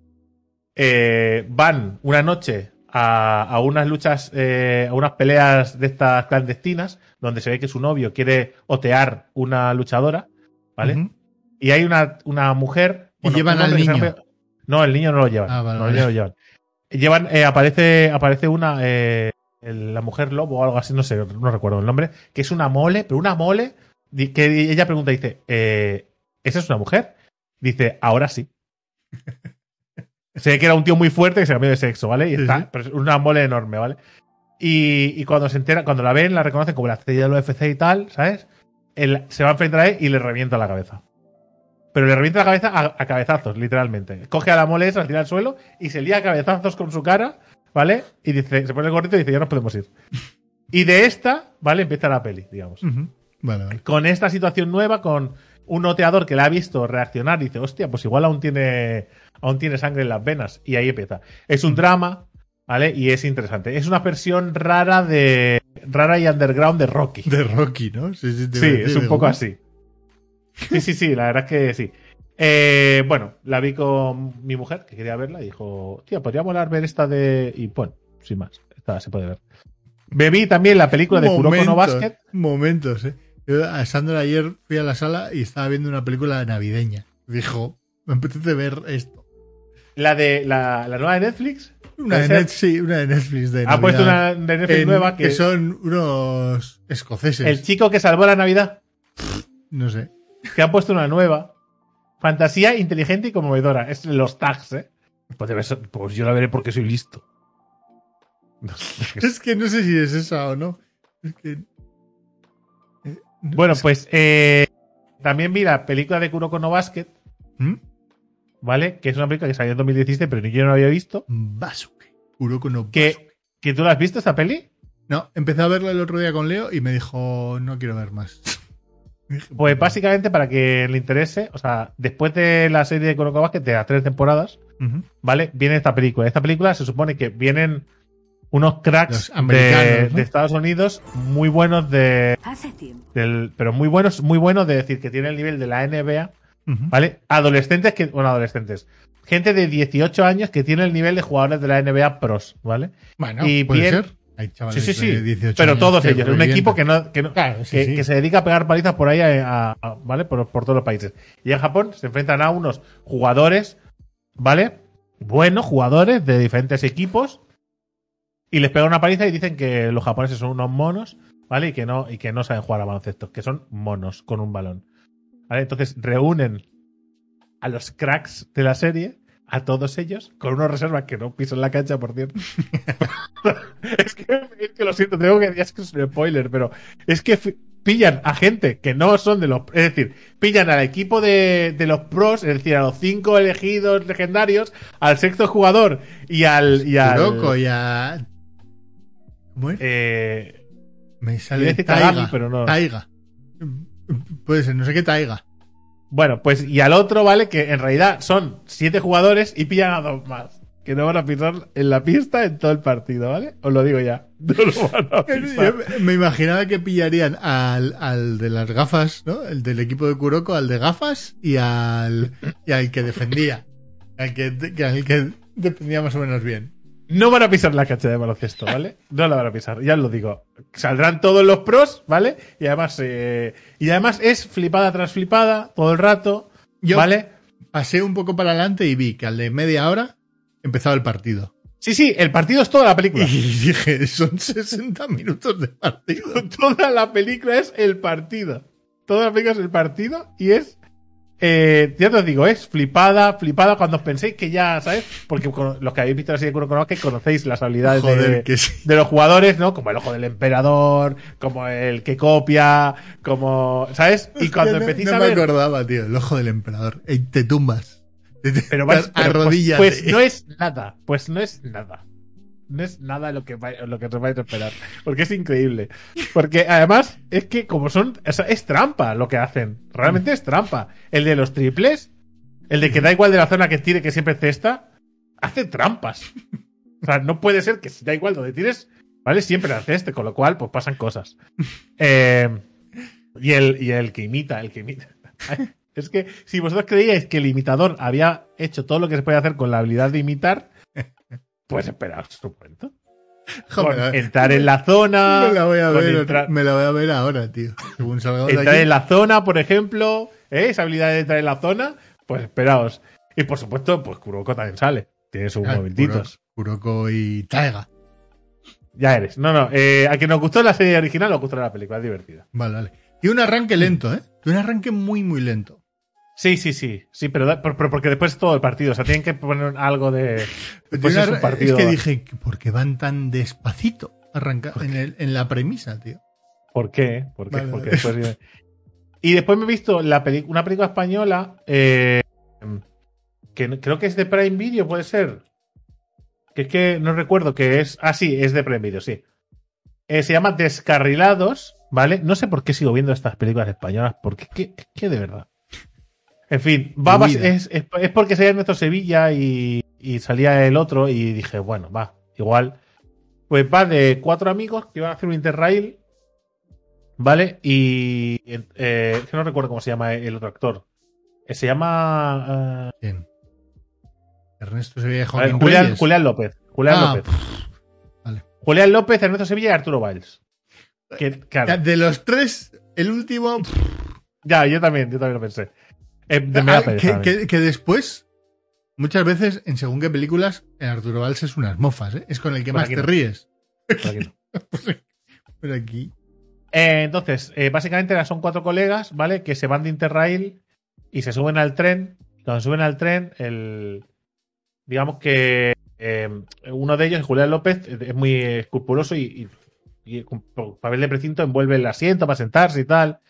eh, van una noche a, a unas luchas, eh, a unas peleas de estas clandestinas, donde se ve que su novio quiere otear una luchadora, ¿vale? Uh -huh. Y hay una, una mujer. ¿Y llevan al niño? No, el niño no lo llevan. Ah, vale, no vale. lo llevan. Llevan, eh, aparece, aparece una, eh, la mujer lobo o algo así, no sé, no recuerdo el nombre, que es una mole, pero una mole, que ella pregunta, dice, eh, ¿esa es una mujer? Dice, ahora sí. Se ve que era un tío muy fuerte que se cambió de sexo, ¿vale? Y está, sí, sí. pero es una mole enorme, ¿vale? Y, y, cuando se entera, cuando la ven, la reconocen como la estrella del UFC y tal, ¿sabes? Él se va a enfrentar a él y le revienta la cabeza. Pero le revienta la cabeza a, a cabezazos, literalmente. Coge a la mole esa, la tira al suelo y se lía a cabezazos con su cara, ¿vale? Y dice, se pone el gorrito y dice, ya nos podemos ir. Y de esta, ¿vale? Empieza la peli, digamos. Uh -huh. vale, vale. Con esta situación nueva, con un noteador que le ha visto reaccionar dice, hostia, pues igual aún tiene, aún tiene sangre en las venas. Y ahí empieza. Es un drama, ¿vale? Y es interesante. Es una versión rara de. rara y underground de Rocky. De Rocky, ¿no? Sí, sí, sí es un poco así. Sí, sí, sí, la verdad es que sí. Eh, bueno, la vi con mi mujer, que quería verla, y dijo, tía, podría volar ver esta de. Y bueno, sin más, esta se puede ver. Bebí también la película de momentos, Kuroko no Basket. Momentos, eh. Yo a Sandra ayer fui a la sala y estaba viendo una película navideña. Dijo, me apetece ver esto. ¿La de la, la nueva de Netflix? Una de, Net, sí, una de Netflix. De ha puesto una de Netflix en, nueva que, que, son unos escoceses. El chico que salvó la Navidad. No sé. Que han puesto una nueva. Fantasía inteligente y conmovedora. Es los tags, ¿eh? Pues, pues yo la veré porque soy listo. es que no sé si es esa o no. Es que bueno, pues eh, también vi la película de Kuroko no Basket. ¿Mm? ¿Vale? Que es una película que salió en 2017, pero ni yo no la había visto. Basuke. Kuroko no Basuke. ¿Que, tú la has visto esta peli? No, empecé a verla el otro día con Leo y me dijo, no quiero ver más. Pues básicamente, para que le interese, o sea, después de la serie de Kuroko Basket, de las tres temporadas, uh -huh. ¿vale? Viene esta película. Esta película se supone que vienen unos cracks de, ¿no? de, Estados Unidos muy buenos de del, pero muy buenos muy buenos de decir que tienen el nivel de la NBA uh -huh. vale adolescentes que bueno adolescentes gente de 18 años que tiene el nivel de jugadores de la NBA pros vale bueno y puede ser Hay chavales Sí, sí, de sí. 18 Pero años todos ellos. Un equipo que no, que, no- Claro, sí, que, sí. que se dedica a pegar palizas por ahí, a- a- ¿vale? Por, por todos los países. Y en Japón se enfrentan a unos jugadores, ¿vale? Buenos jugadores de diferentes equipos. Y les pegan una paliza y dicen que los japoneses son unos monos, ¿vale? Y que no, y que no saben jugar a baloncesto, que son monos con un balón. ¿Vale? Entonces reúnen a los cracks de la serie, a todos ellos, con unos reservas que no pisan la cancha, por cierto. es, que, es que lo siento, tengo que decir es que es un spoiler, pero es que pillan a gente que no son de los. Es decir, pillan al equipo de, de los pros, es decir, a los cinco elegidos legendarios, al sexto jugador y al. Y al Kuroko y a... Eh, Me sale Taiga. Kagami, pero no. Taiga. Puede ser, no sé qué Taiga. Bueno, pues y al otro, ¿vale? Que en realidad son siete jugadores y pillan a dos más. Que no van a pisar en la pista en todo el partido, ¿vale? Os lo digo ya. No lo van a pisar. Yo me imaginaba que pillarían al, al de las gafas, ¿no? El del equipo de Kuroko, al de gafas y al, y al que defendía. Al que, que- al que defendía más o menos bien. No van a pisar la cancha de baloncesto, ¿vale? No la van a pisar, ya os lo digo. Saldrán todos los pros, ¿vale? Y además, eh, y además es flipada tras flipada todo el rato, Yo- ¿vale? Pasé un poco para adelante y vi que al de media hora empezaba el partido. Sí, sí, el partido es toda la Y película. dije, son 60 minutos de partido. toda la película es el partido. Toda la película es el partido y es. Eh, ya te os digo, es flipada, flipada cuando os penséis que ya, ¿sabes? Porque los que habéis visto la serie de Kuroko no que conocéis las habilidades de, Joder, que sí. de los jugadores, ¿no? Como el ojo del emperador, como el que copia, como, ¿sabes? Y cuando Hostia, no- empecéis no a me ver, acordaba, tío. El ojo del emperador. Te tumbas. Te- pero, a pero, pues- rodillas. pues, no es nada, pues no es nada. No es nada lo que, lo que os vais a esperar. Porque es increíble. Porque además es que como son, sea, es trampa lo que hacen. Realmente es trampa. El de los triples, el de que da igual de la zona que tire, que siempre cesta, hace trampas. O sea, no puede ser que si da igual donde tires, ¿vale? Siempre hace este, con lo cual, pues pasan cosas. Eh, y, el, y el que imita, el que imita. Es que si vosotros creíais que el imitador había hecho todo lo que se puede hacer con la habilidad de imitar, pues esperaos un momento. Con Joder, entrar en la zona. me la voy a ver, entrar- me la voy a ver ahora, tío. Según salgamos de entrar aquí. en la zona, por ejemplo, ¿eh? esa habilidad de entrar en la zona, pues esperaos. Y por supuesto, pues Kuroko también sale. Tiene sus Ah, momentitos. Kuroko, Kuroko y Taiga. Ya eres. No, no. eh, a quien nos gustó la serie original, nos gustó la película. Es divertida. Vale, vale. Y un arranque lento, ¿eh? Un arranque muy, muy lento. Sí, sí, sí. Sí, pero, da- por- porque después es todo el partido. O sea, tienen que poner algo de. Después es un partido. es que dije, ¿por qué van tan despacito arranca en, el- en la premisa, tío? ¿Por qué? ¿Por qué? Vale, Porque vale. después- Y después me he visto la peli- una película española eh, que creo que es de Prime Video, puede ser. Que es que no recuerdo que es. Ah, sí, es de Prime Video, sí. Eh, se llama Descarrilados, ¿vale? No sé por qué sigo viendo estas películas españolas, porque que, que de verdad. En fin, vida. es, es, es porque salía Ernesto Sevilla y, y salía el otro y dije, bueno, va, igual. Pues va de cuatro amigos que van a hacer un interrail, ¿vale? Y eh, que no recuerdo cómo se llama el otro actor. Eh, Se llama eh, Bien. Ernesto Sevilla a ver, Joaquín Julián, López. Julián Ah, López. vale. Julián López, Ernesto Sevilla y Arturo Valls. Que, claro, Ya, De los tres, el último. ya, yo también, yo también lo pensé. Eh, de- Ah, pereza que, también. que- que después, muchas veces, en según qué películas, en Arturo Valls es unas mofas, ¿eh? Es con el que más te no. ríes. Por aquí no. Pero aquí. Eh, entonces, básicamente son cuatro colegas, ¿vale? Que se van de Interrail y se suben al tren. Cuando suben al tren, el digamos que uno de ellos, Julián López, es muy escrupuloso y, y, y con papel de precinto envuelve el asiento para sentarse y tal.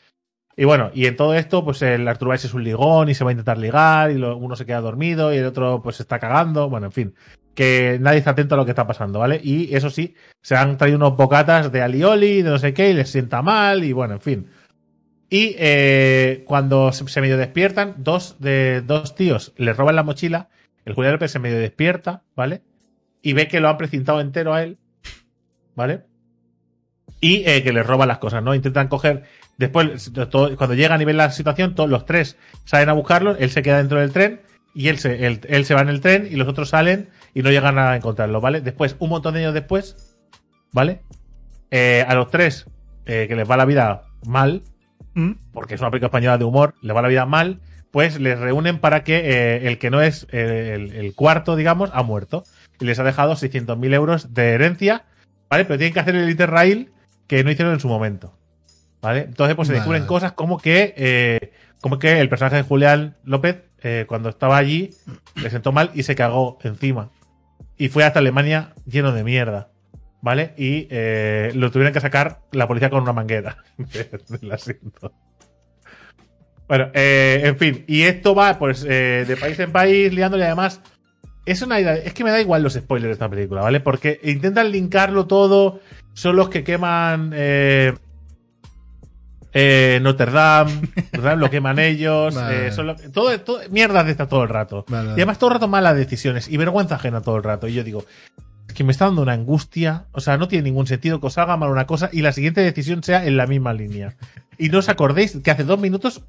Y bueno, y en todo esto, pues el Arturo Valls es un ligón y se va a intentar ligar, y uno se queda dormido y el otro pues está cagando. Bueno, en fin, que nadie está atento a lo que está pasando, ¿vale? Y eso sí, se han traído unos bocatas de alioli, de no sé qué, y les sienta mal, y bueno, en fin. Y eh, cuando se, se medio despiertan, dos de dos tíos les roban la mochila, el Julián López se medio despierta, ¿vale? Y ve que lo han precintado entero a él, ¿vale? Y eh, que les roban las cosas, ¿no? Intentan coger. Después, todo- cuando llegan y ven la situación, todos los tres salen a buscarlo, él se queda dentro del tren y él se, él, él se va en el tren y los otros salen y no llegan a encontrarlo, ¿vale? Después, un montón de años después, ¿vale? Eh, a los tres, eh, que les va la vida mal, ¿Mm? porque es una película española de humor, les va la vida mal, pues les reúnen para que eh, el que no es el, el cuarto, digamos, ha muerto. Y les ha dejado 600.000 euros de herencia, ¿vale? Pero tienen que hacer el Interrail que no hicieron en su momento. ¿Vale? Entonces, pues se descubren vale. cosas como que, eh, como que el personaje de Julián López, eh, cuando estaba allí, le sentó mal y se cagó encima. Y fue hasta Alemania lleno de mierda. ¿Vale? Y eh, lo tuvieron que sacar la policía con una manguera del asiento. Bueno, eh, en fin, y esto va pues eh, de país en país, liándole además. Es una idea, es que me da igual los spoilers de esta película, ¿vale? Porque intentan linkarlo todo, son los que queman eh, eh, Notre Dame, Notre Dame lo queman ellos, Vale. eh, son lo- todo, todo, mierdas de esta todo el rato. Vale, Y además todo el rato malas decisiones y vergüenza ajena todo el rato. Y yo digo, es que me está dando una angustia. O sea, no tiene ningún sentido que os haga mal una cosa y la siguiente decisión sea en la misma línea. Y no os acordéis que hace dos minutos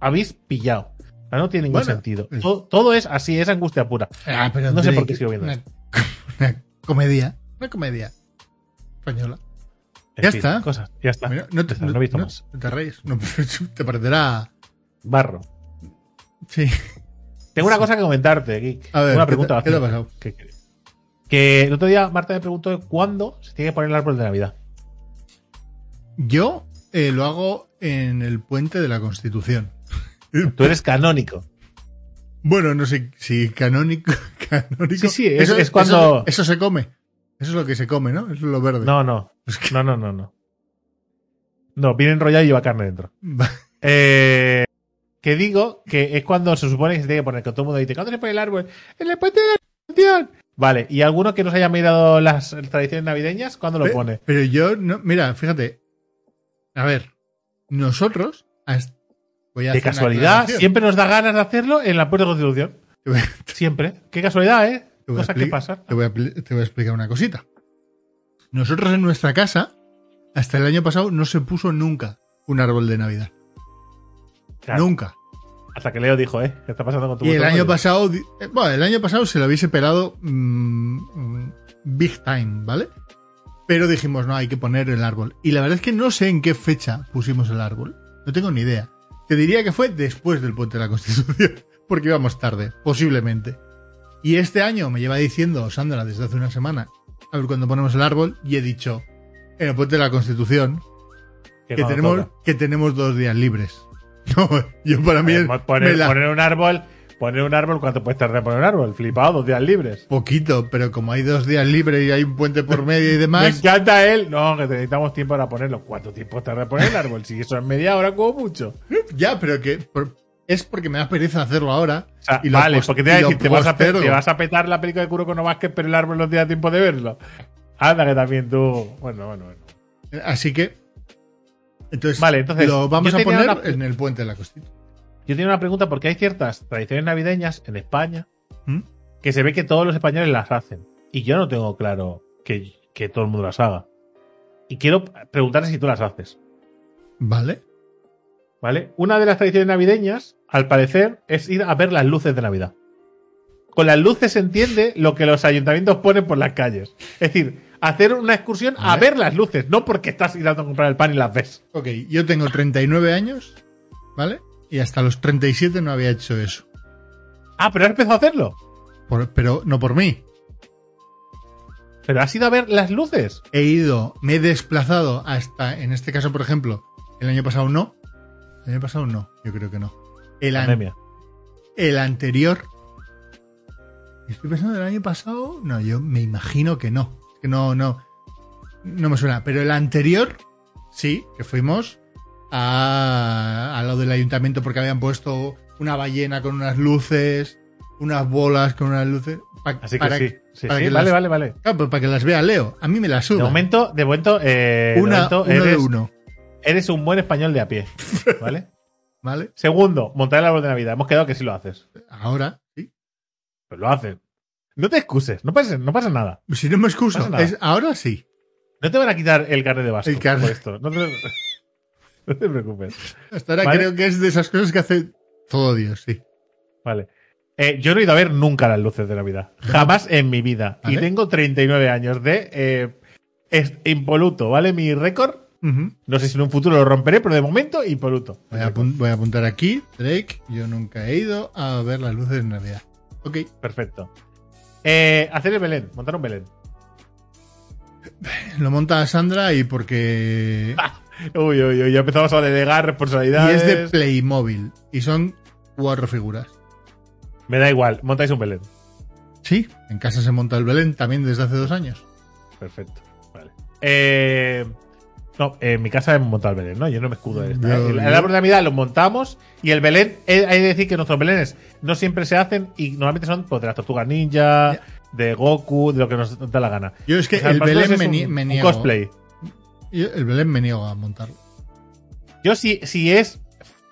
habéis pillado. No tiene ningún Bueno, sentido. Todo, todo es así, es angustia pura. Ah, pero No sé por qué sigo viendo una, una comedia. Una comedia española. En Ya fin, está. Cosas, ya está. Mira, no, te, no, he visto no- más. te reís. No, te parecerá. Barro. Sí. Tengo una cosa que comentarte, Geek. A ver, una ¿qué pregunta. te- qué te ha pasado? que el otro día Marta me preguntó cuándo se tiene que poner el árbol de Navidad. Yo eh, lo hago en el puente de la Constitución. Tú eres canónico. Bueno, no sé si canónico. canónico. Sí, sí, es- es cuando- Eso, eso se come. Eso es lo que se come, ¿no? Eso es lo verde. No, no. Es que- No, no, no, no. No, viene enrollado y lleva carne dentro. Eh, que digo que es cuando se supone que se tiene que poner, que todo el mundo dice, ¿cuándo se pone el árbol? En el puente de la Constitución. Vale, y alguno que no se haya mirado las tradiciones navideñas, ¿cuándo lo pone? Pero yo, no, mira, fíjate. A ver, nosotros. hasta- De casualidad, siempre nos da ganas de hacerlo en la puerta de Constitución. Siempre. Qué casualidad, ¿eh? te voy a Cosas que pasan. te voy a pli- te voy a explicar una cosita. Nosotros en nuestra casa, hasta el año pasado, no se puso nunca un árbol de Navidad. Claro. Nunca. Hasta que Leo dijo, ¿eh? ¿Qué está pasando con tu Y el año pasado, eh, bueno, el año pasado se lo hubiese pelado mm, big time, ¿vale? Pero dijimos, no, hay que poner el árbol. Y la verdad es que no sé en qué fecha pusimos el árbol. No tengo ni idea. Te diría que fue después del puente de la Constitución, porque íbamos tarde, posiblemente. Y este año me lleva diciendo Sandra desde hace una semana, a ver cuándo ponemos el árbol, y he dicho, en el puente de la Constitución, Que que cuando tenemos, toca. que tenemos dos días libres. No, yo para mí poner, me la- poner un árbol, poner un árbol, ¿cuánto puedes tardar en poner un árbol? Flipado, dos días libres. Poquito, pero como hay dos días libres y hay un puente por medio y Me demás, encanta él. No, que necesitamos tiempo para ponerlo. ¿Cuánto tiempo tarda en poner el árbol? Si eso es media hora como mucho. ya, pero que por- es porque me da pereza hacerlo ahora. O sea, y lo vale, porque te y decir, te vas a, te vas a petar la película de Kuroko no Vázquez, pero el árbol no te da tiempo de verlo. Anda, que también tú. Bueno, bueno, bueno. Así que. Entonces, Vale, entonces, lo vamos a poner una- en el puente de la Constitución. Yo tengo una pregunta porque hay ciertas tradiciones navideñas en España ¿Mm? que se ve que todos los españoles las hacen. Y yo no tengo claro que, que todo el mundo las haga. Y quiero preguntarte si tú las haces. Vale. ¿Vale? Una de las tradiciones navideñas, al parecer, es ir a ver las luces de Navidad. Con las luces se entiende lo que los ayuntamientos ponen por las calles. Es decir, hacer una excursión a Vale. ver las luces, no porque estás ir a comprar el pan y las ves. Ok, yo tengo 39 años, ¿vale? Y hasta los 37 no había hecho eso. Ah, pero has empezado a hacerlo. Por- pero no por mí. Pero has ido a ver las luces. He ido, me he desplazado hasta, en este caso, por ejemplo, el año pasado no. El año pasado no, yo creo que no. El, an- el anterior. Estoy pensando el año pasado. No, yo me imagino que no. Que no, no. No me suena. Pero el anterior, sí, que fuimos a, a lo del ayuntamiento porque habían puesto una ballena con unas luces, unas bolas con unas luces. pa- Así que para, sí. Sí, para sí, que vale, las- vale, vale. Claro, pues para que las vea Leo. A mí me las De suda. momento, de momento, eh, de una, momento uno de eres, uno. eres un buen español de a pie. ¿Vale? ¿Vale? Segundo, montar el árbol de Navidad. Hemos quedado que sí lo haces. Ahora, sí. Pues lo haces. No te excuses, no pasa, no pasa nada. Si no me excuso, es, ahora sí. No te van a quitar el carnet de vasco El carnet. por esto. No te, no te preocupes. Hasta ahora ¿Vale? creo que es de esas cosas que hace todo Dios, sí. Vale. Eh, yo no he ido a ver nunca las luces de Navidad. Jamás en mi vida. Y tengo 39 años de eh, es impoluto, ¿vale? Mi récord. No sé si en un futuro lo romperé, pero de momento impoluto. voy, a apun- voy a apuntar aquí, Drake. Yo nunca he ido a ver las luces de Navidad. Ok. Perfecto. Eh, hacer el Belén, montar un Belén. Lo monta Sandra y porque. Uy, uy, uy, ya empezamos a delegar y responsabilidades. es de Playmobil. Y son cuatro figuras. Me da igual, montáis un Belén. Sí, en casa se monta el Belén también desde hace dos años. Perfecto. Vale. Eh, no, en mi casa hemos montado el Belén, ¿no? Yo no me escudo de esto. ¿eh? El, árbol de Navidad lo montamos y el Belén, eh, hay que decir que nuestros Belenes no siempre se hacen y normalmente son pues, de las tortugas ninja, de Goku, de lo que nos da la gana. Yo es que O sea, el Belén me, un- me un niego. cosplay. El Belén me niego a montarlo. Yo si, si es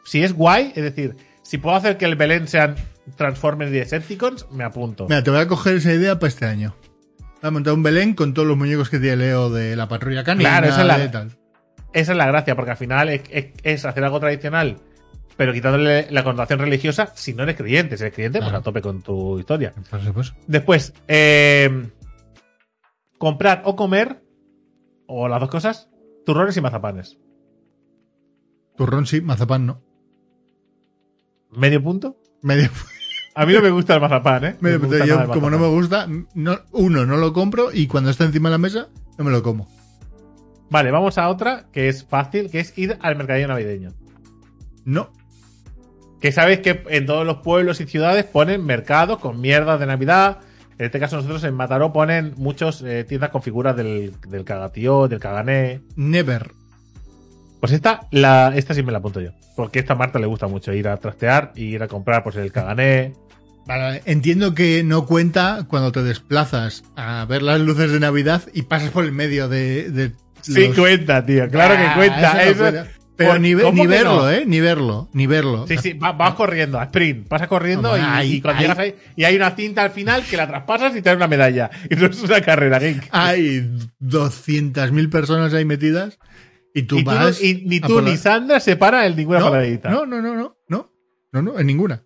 si es guay, es decir, si puedo hacer que el Belén sean Transformers y Decepticons, me apunto. Mira, te voy a coger esa idea para este año. Voy a montar un Belén con todos los muñecos que tiene Leo de la patrulla canina. Claro, esa es la- tal. Esa es la gracia, porque al final es, es- es hacer algo tradicional, pero quitándole la connotación religiosa si no eres creyente. Si eres creyente, pues a tope con tu historia. Por supuesto. Después, eh, comprar o comer, o las dos cosas, turrones y mazapanes. Turrón sí, mazapán no. ¿Medio punto? Medio, A mí no me gusta el mazapán, ¿eh? medio me punto. Yo, como no me gusta, no, uno, no lo compro y cuando está encima de la mesa, no me lo como. Vale, vamos a otra que es fácil, que es ir al mercadillo navideño. No. Que sabes que en todos los pueblos y ciudades ponen mercados con mierdas de Navidad. En este caso, nosotros en Mataró ponen muchas tiendas con figuras del, del cagatío, del cagané. Never. Pues esta, la, esta sí me la apunto yo. Porque a esta Marta le gusta mucho ir a trastear y ir a comprar pues el cagané. Vale, entiendo que no cuenta cuando te desplazas a ver las luces de Navidad y pasas por el medio de. de Sí cuenta, tío. Claro Ah, que cuenta. eso no Eso-. Pero ni, ve- ¿cómo ni que verlo, no? ¿eh? Ni verlo, ni verlo. Sí, sí, va- vas corriendo a sprint, pasas corriendo y, ahí, y cuando llegas ahí y hay una cinta al final que la traspasas y te da una medalla. Y no es una carrera, geek. Hay 200.000 personas ahí metidas y tú y tú, no- vas. y ni tú ni Sandra se para en ninguna no, paradita. no, no, no, no, no, no, no, en ninguna.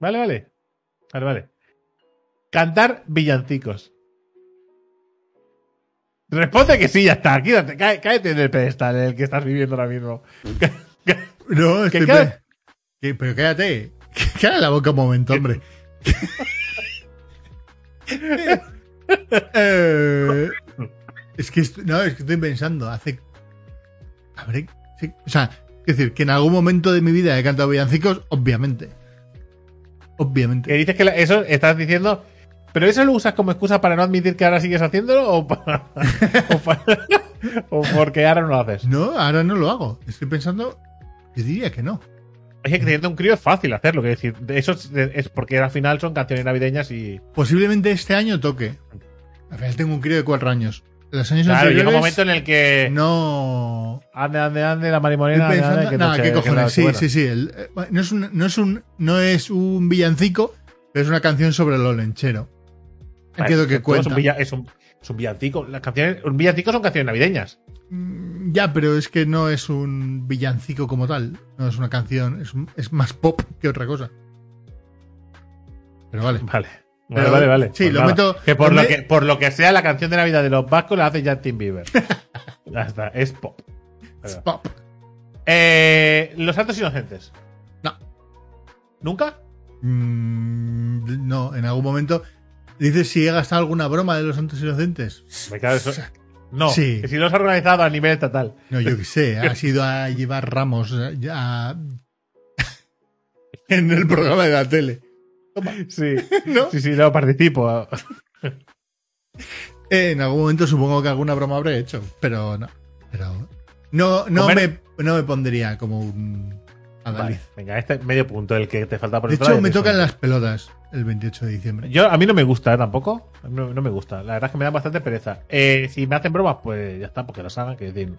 Vale, vale. Vale, vale. Cantar villancicos. Responde que sí, ya está. Quédate, cá- cállate en el pedestal en el que estás viviendo ahora mismo. No, Que cada- pe- que- pero cállate. Cállate la boca un momento, hombre. Eh, es que no, es que estoy pensando, hace. Habré. sí, o sea, es decir, que en algún momento de mi vida he cantado villancicos, obviamente. Obviamente. Que dices que la- eso estás diciendo. ¿Pero eso lo usas como excusa para no admitir que ahora sigues haciéndolo o, pa- o, porque ahora no lo haces? No, ahora no lo hago. Estoy pensando. Yo diría que no. Es que teniendo un crío es fácil hacerlo. Que decir, eso es, es porque al final son canciones navideñas y. Posiblemente este año toque. Al final tengo un crío de cuatro años. Los años Claro, llega un momento en el que. No. Ande, ande, ande, la marimonera. pensando- ande, que ¿qué cojones? Sí, sí, sí. el- eh, no, es un, no, es un, no es un villancico, pero es una canción sobre lo lenchero. Entiendo que Es cuenta. un, villa- es un- es un villancico. Las canciones, un villancico son canciones navideñas. Mm, Ya, pero es que no es un villancico como tal. No es una canción. Es, un- es más pop que otra cosa. Pero vale. Vale. Pero- Vale, vale, vale. sí, Pues lo nada. meto- Que por lo lo, me- que por lo que sea, la canción de Navidad de los vascos la hace Justin Bieber. ya está, es pop. Es pop. Eh, los santos inocentes. No. ¿Nunca? Mm, no, en algún momento. Dices si he gastado alguna broma de los santos inocentes. Me cago eso. No, Sí. que si lo has organizado a nivel estatal. No, yo qué sé, ha sido a llevar ramos ya en el programa de la tele. Sí, ¿No? sí, sí, no participo. Eh, en algún momento supongo que alguna broma habré hecho, pero no. Pero no, no, Comer- me, no me pondría como un adalid. Vale, venga, este medio punto, el que te falta por De hecho, me eso. tocan las pelotas el 28 de diciembre. Yo, a mí no me gusta ¿eh? tampoco. No, no me gusta. La verdad es que me da bastante pereza. Eh, si me hacen bromas, pues ya está, porque las hagan. Que decir,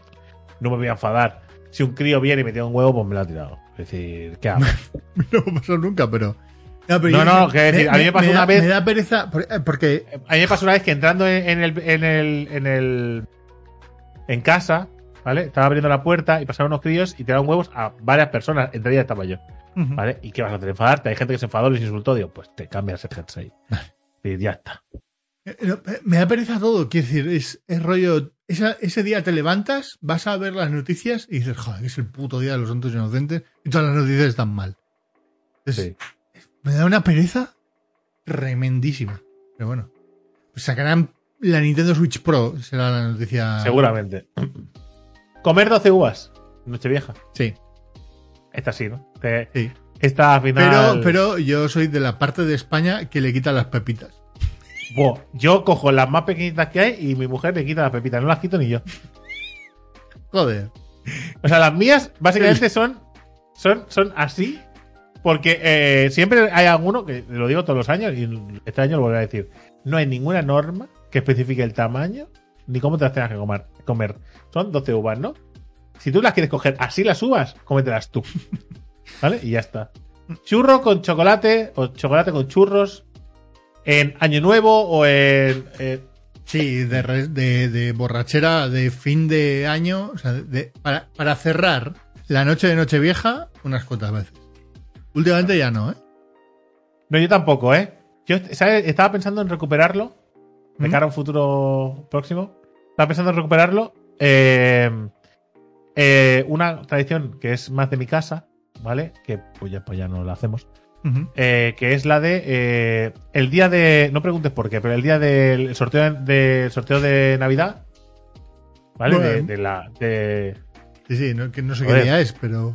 no me voy a enfadar. Si un crío viene y me tira un huevo, pues me lo ha tirado. Es decir, ¿qué hago? No me pasado nunca, pero. pero No, yo- no, que decir, a mí me pasó una vez- Me da pereza eh, porque. A mí me pasó una vez que entrando en, en el, en el. en el. en casa, ¿vale? Estaba abriendo la puerta y pasaron unos críos y tiraron huevos a varias personas. Entre ellas estaba yo. ¿Vale? ¿Y qué vas a hacer? ¿Enfadarte? Hay gente que se enfadó, les insultó. Digo, pues te cambias el jersey. Y ya está. Eh, no, eh, Me da pereza todo, quiero decir, es, es rollo. esa- ese día te levantas, vas a ver las noticias y dices, joder, es el puto día de los santos inocentes y todas las noticias están mal. Entonces, Sí. me da una pereza tremendísima. Pero bueno, pues sacarán la Nintendo Switch Pro, será la noticia. Seguramente. Comer 12 uvas. Nochevieja. Sí, Esta sí, ¿no? Sí. Esta al Pero, final. pero yo soy de la parte de España que le quita las pepitas. Buah, yo cojo las más pequeñitas que hay y mi mujer le quita las pepitas. No las quito ni yo. Joder. O sea, las mías básicamente son, son, son así. Porque eh, siempre hay alguno, que lo digo todos los años, y este año lo volveré a decir. No hay ninguna norma que especifique el tamaño ni cómo te las tengas que comer. Comer. Son 12 uvas, ¿no? Si tú las quieres coger así las uvas, cómetelas tú. ¿Vale? Y ya está. Churro con chocolate o chocolate con churros en Año Nuevo o en. Sí, de, re- de, de borrachera de fin de año, o sea, de- para, para cerrar la noche de Nochevieja unas cuantas veces. Últimamente ya no, ¿eh? No, yo tampoco, ¿eh? Yo ¿sabes? estaba pensando en recuperarlo de ¿Mm? cara a un futuro próximo. Estaba pensando en recuperarlo. eh, eh, una tradición que es más de mi casa, ¿vale? Que pues ya, pues ya no la hacemos. Eh, que es la de el día de. No preguntes por qué, pero el día del sorteo de, sorteo de Navidad. ¿Vale? De, la. de- Sí, sí, no, que no sé qué día es, pero.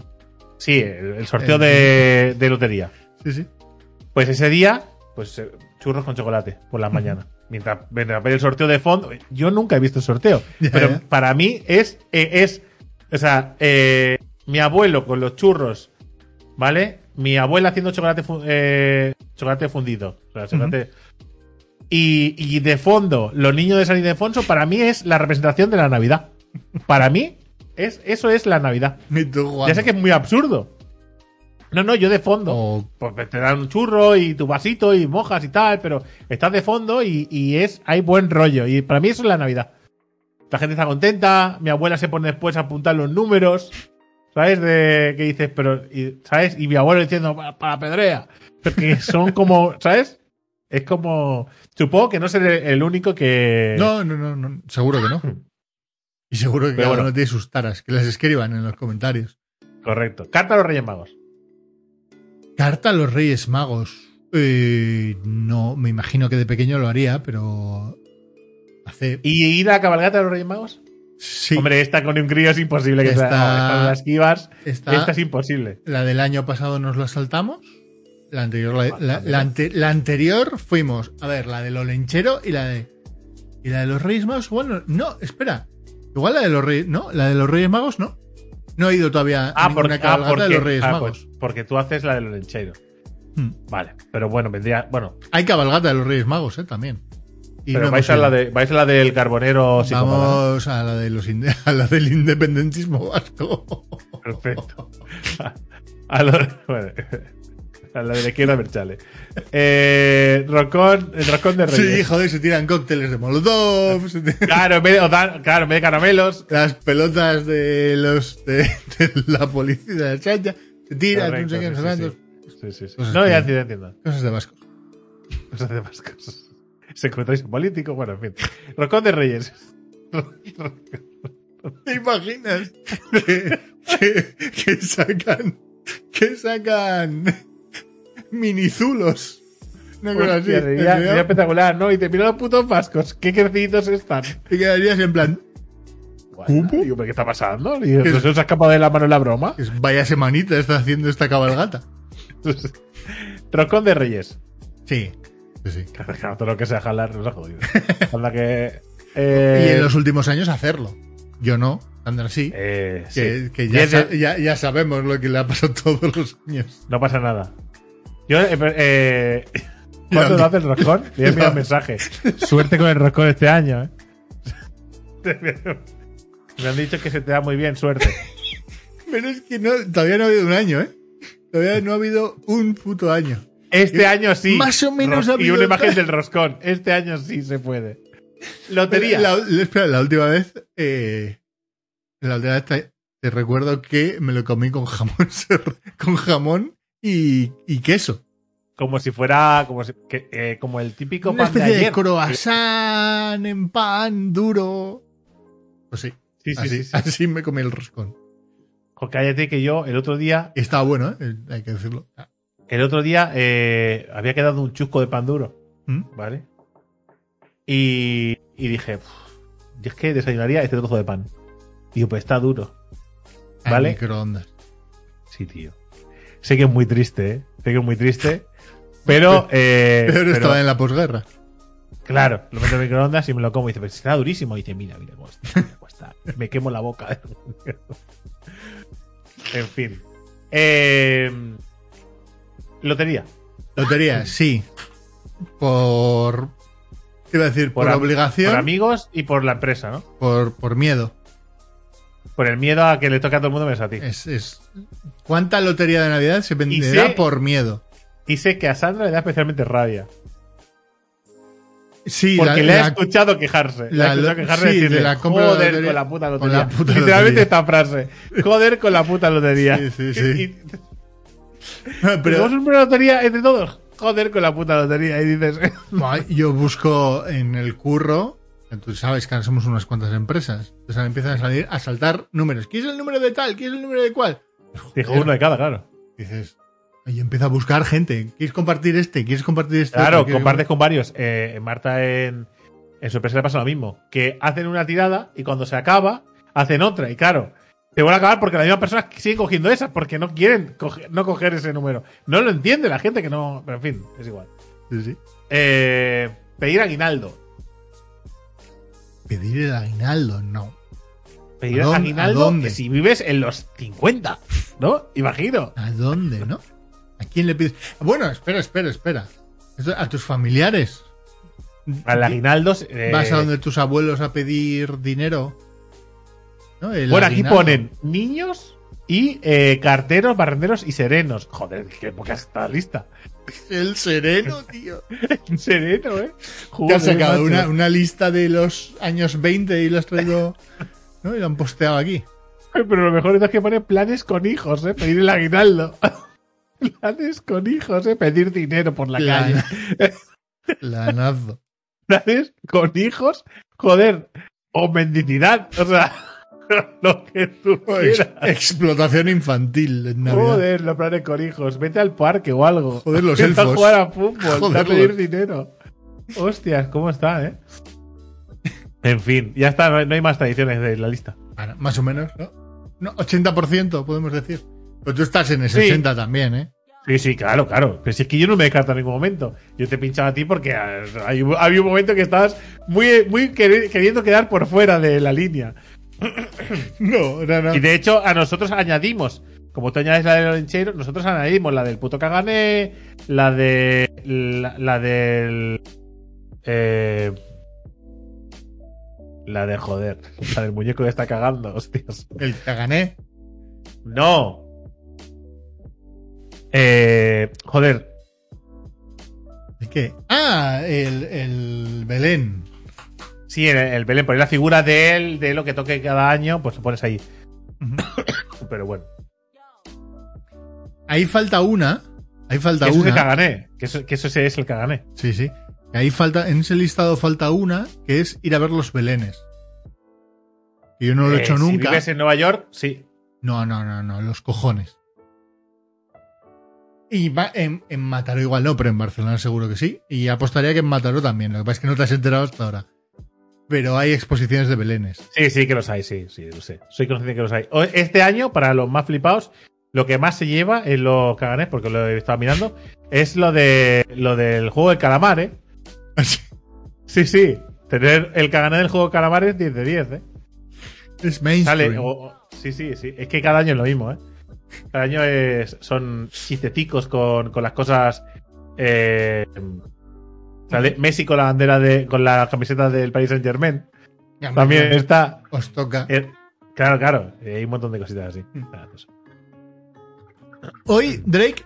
sí, el, el sorteo de, de lotería. Sí, sí. Pues ese día, pues churros con chocolate por la mañana. Mientras mientras ver el sorteo de fondo. Yo nunca he visto el sorteo. Pero para mí es. eh, es o sea, eh, mi abuelo con los churros, ¿vale? Mi abuela haciendo chocolate, eh, chocolate fundido. O sea, chocolate. y, y de fondo, los niños de San Ildefonso, para mí es la representación de la Navidad. Para mí, es, eso es la Navidad. Ya sé que es muy absurdo. No, no, yo de fondo. o- Pues te dan un churro y tu vasito y mojas y tal, pero estás de fondo y, y es hay buen rollo. Y para mí eso es la Navidad. La gente está contenta, mi abuela se pone después a apuntar los números, ¿sabes? De que dices, pero, y, ¿sabes? Y mi abuelo diciendo, para, para pedrea. Porque son como, ¿sabes? Es como, supongo que no seré el único que... No, no, no, no, seguro que no. Y seguro que Pero cada bueno. uno tiene sus taras, que las escriban en los comentarios. Correcto. Carta a los Reyes Magos. Carta a los Reyes Magos. Eh, no, me imagino que de pequeño lo haría, pero hace. ¿Y ir a la cabalgata de los Reyes Magos? Sí, Hombre, esta con un crío es imposible que Esta- sea. Con las esquivas, está- esta es imposible. la del año pasado nos la saltamos. La anterior, la, la ante- la anterior fuimos a ver la del Olenchero y la de. Y la de los Reyes Magos, bueno, no, espera. Igual la de los Reyes. No, la de los Reyes Magos no. No he ido todavía a Ah, ninguna porque, ah, cabalgata porque, de los Reyes ah, Magos. pues, porque tú haces la del lencheiro. Hmm. Vale, pero bueno, vendría. Bueno, Hay cabalgata de los Reyes Magos, eh, también. Y pero no vais, a la de, vais a la del carbonero Vamos a la de los a la del independentismo vasco. Perfecto. A, lo- bueno, a la de la izquierda Merchale. Eh, rocón, el rocón de Reyes. Sí, joder, se tiran cócteles de Molotov, se tiran Claro, en vez de, o dan- claro, en vez de caramelos. las pelotas de los de, de la policía de la chancha, se tiran, no Correcto, sé qué, no sé sí, sí, sí, sí, No, ya entiendo, entiendo. Cosas de vascos. Cosas de más cosas. Secretario político, bueno, en fin. Rocón de Reyes. ¿Te imaginas que, que, que sacan que sacan minizulos? Una cosa así. Hostia, sería, sería espectacular, ¿no? Y te mira los putos vascos. ¿Qué crecidos están? Te quedarías en plan, Bueno, digo, ¿pero ¿Qué está pasando? Y no se os ha escapado de la mano la broma. pues vaya semanita está haciendo esta cabalgata. Rocón de Reyes. Sí, sí, sí. Claro, todo lo que sea jalar nos ha jodido. Que. Y Eh, en los últimos años hacerlo. Yo no, Andrés sí. eh, que sí. que Y ya, ya, ya sabemos lo que le ha pasado todos los años. No pasa nada. Yo, eh, eh, ¿Cuándo La- lo hace el roscón? Y mira el mensaje. Suerte con el roscón este año, ¿eh? Me han dicho que se te da muy bien, suerte. Pero es que no, todavía no ha habido un año, ¿eh? Todavía no ha habido un puto año. Este año sí. Más o menos ha Y habido- una imagen del roscón. Este año sí se puede. Lotería. La, la- espera, la última vez, eh, la última vez te, te recuerdo que me lo comí con jamón, con jamón y, y queso. como si fuera como, si- que, eh, como el típico Una pan de especie de, ayer. croissant en pan duro. Pues sí, Sí, sí, así, sí, sí. así me comí el roscón. Jo, cállate que yo el otro día, estaba bueno, ¿eh? hay que decirlo. el otro día eh, había quedado un chusco de pan duro, ¿Mm? ¿vale? Y, y dije, "Uf, yo es que desayunaría este trozo de pan. Digo, pues está duro. Al ¿Vale? microondas. Sí, tío. Sé que es muy triste, ¿eh? Sé que es muy triste. Pero, eh, Pero, pero- estaba en la posguerra. claro, lo meto en microondas y me lo como. Y dice, pero está durísimo. Y dice, mira, mira cómo está. mira cómo está. Me quemo la boca. en fin. Eh, lotería. Lotería, sí. Por. Iba a decir, por, obligación, Por amigos y por la empresa, ¿no? por, por miedo. Por el miedo a que le toque a todo el mundo menos a ti. Es, es. ¿Cuánta lotería de Navidad se venderá sé- por miedo? Y sé que a Sandra le da especialmente rabia. Sí, Porque la- le ha escuchado quejarse. Le ha escuchado quejarse de la compra de la joder lotería- con la puta con lotería. la puta Literalmente lotería. esta frase. Joder con la puta lotería. Sí, sí, sí. Y- Pero- una lotería entre todos. Joder con la puta lotería. Y dices, Yo busco en el curro, tú sabes que ahora somos unas cuantas empresas, entonces ahora empiezan a salir a saltar números. ¿Quién es el número de tal? ¿Quién es el número de cuál? Dijo uno de cada, claro. Dices, y empieza a buscar gente. ¿Quieres compartir este? ¿Quieres compartir este? Claro, compartes con varios. Eh, Marta en, en su empresa le pasa lo mismo. Que hacen una tirada y cuando se acaba, hacen otra. Y claro, se vuelve a acabar porque las mismas personas siguen cogiendo esas porque no quieren coger- no coger ese número. No lo entiende la gente que no. Pero en fin, es igual. Sí, sí. Eh, pedir aguinaldo. Pedir el aguinaldo, no. Pedir ¿A dónde? aguinaldo ¿A dónde? que si vives en los 50, ¿no? Imagino. ¿A dónde, no? ¿A quién le pides? Bueno, espera, espera, espera. A tus familiares. Al aguinaldo. eh, Vas a donde tus abuelos a pedir dinero. ¿No? El Bueno, aquí ponen niños y eh, carteros, barrenderos y serenos. Joder, qué poca está lista. El sereno, tío. Sereno, ¿eh? Te Joder, has sacado una, una lista de los años 20 y lo has traído. ¿No? Y lo han posteado aquí. Pero lo mejor es que pone planes con hijos, ¿eh? Pedir el aguinaldo. planes con hijos, ¿eh? Pedir dinero por la Plan- calle. Planazo. Planes con hijos, joder. O mendicidad. O sea, lo que tú quieras. explotación infantil en Navidad. Joder, los planes con hijos. Vete al parque o algo. Joder, los Vete a jugar a fútbol. Vete a Joder, pedir dinero. Hostias, ¿cómo está, eh? En fin, ya está. No hay, más tradiciones de la lista. Bueno, más o menos, ¿no? No, 80% podemos decir. Pero tú estás en el Sí. 60 también, ¿eh? Sí, sí, claro, claro. Pero si es que yo no me descarto en ningún momento. Yo te pinchaba a ti porque ah, hay, había un momento que estabas muy, muy queri- queriendo quedar por fuera de la línea. No, no, no. Y de hecho, a nosotros añadimos, como tú añades la del Olenchero, nosotros añadimos la del puto Kagané, la de. La, la del. Eh, la de joder. La del muñeco que está cagando, hostias. El que gané. No. Eh, joder, ¿El qué? Ah, el, el Belén. Sí, el, el Belén, poner la figura de él, de lo que toque cada año, pues lo pones ahí. Pero bueno. Ahí falta una. Ahí falta Que eso es el una. cagané. Que eso, que eso es el cagané. Sí, sí. Ahí falta, en ese listado falta una, que es ir a ver los Belenes. Que yo no lo he Eh, hecho Si nunca. vives en Nueva York, sí. No, no, no, no, los cojones. Y va- en, en Mataró igual no, pero en Barcelona seguro que sí. Y apostaría que en Mataró también. Lo que pasa es que no te has enterado hasta ahora. Pero hay exposiciones de Belenes. Sí, sí que los hay, sí, sí, lo sé. Soy consciente que los hay. Este año, para los más flipados, lo que más se lleva en los caganés, porque lo he estado mirando, es lo de lo del juego de calamar, ¿eh? Sí, sí. Tener el cagané del juego de calamar es 10 de 10, ¿eh? Es mainstream. Sale, o- sí, sí, sí. Es que cada año es lo mismo, ¿eh? Cada año es, son chisteticos con, con las cosas. Eh, sale Messi con la bandera de. con la camiseta del Paris Saint Germain. Ya, También está. Os toca. eh, claro, claro. eh, hay un montón de cositas así. Eso. Hoy, Drake,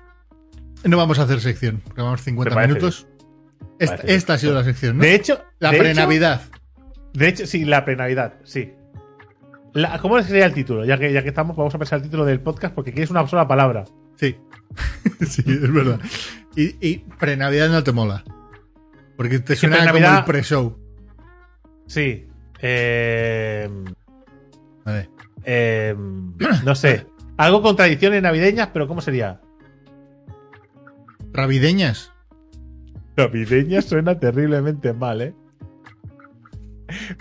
no vamos a hacer sección. Vamos 50 Me parece minutos. Esta, ha sido la sección, ¿no? De hecho. la pre-Navidad. De hecho, sí, la pre-Navidad, sí. La- ¿Cómo sería el título? Ya que, ya que estamos, vamos a pensar el título del podcast porque aquí es una sola palabra. Sí. sí, es verdad. Y, y pre-Navidad no te mola. Porque te suena como pre-Navidad- el pre-show. Sí. Eh, A ver. eh, no sé. Algo con tradiciones navideñas, pero ¿cómo sería? Ravideñas. Navideña suena terriblemente mal, ¿eh?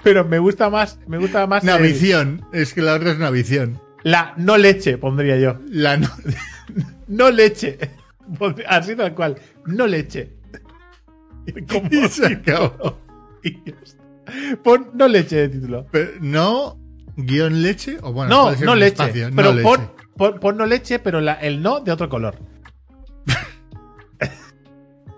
Pero me gusta más, me gusta más el- Navición. Es que la otra es Navición. la no leche, pondría yo. La no- No leche. Así tal cual. No leche. Como Y se acabó. Y. Pon no leche de título. Pero no guion leche o bueno, no, no leche. espacio, no pero leche. pon, pon, pon no leche, pero la- el no de otro color.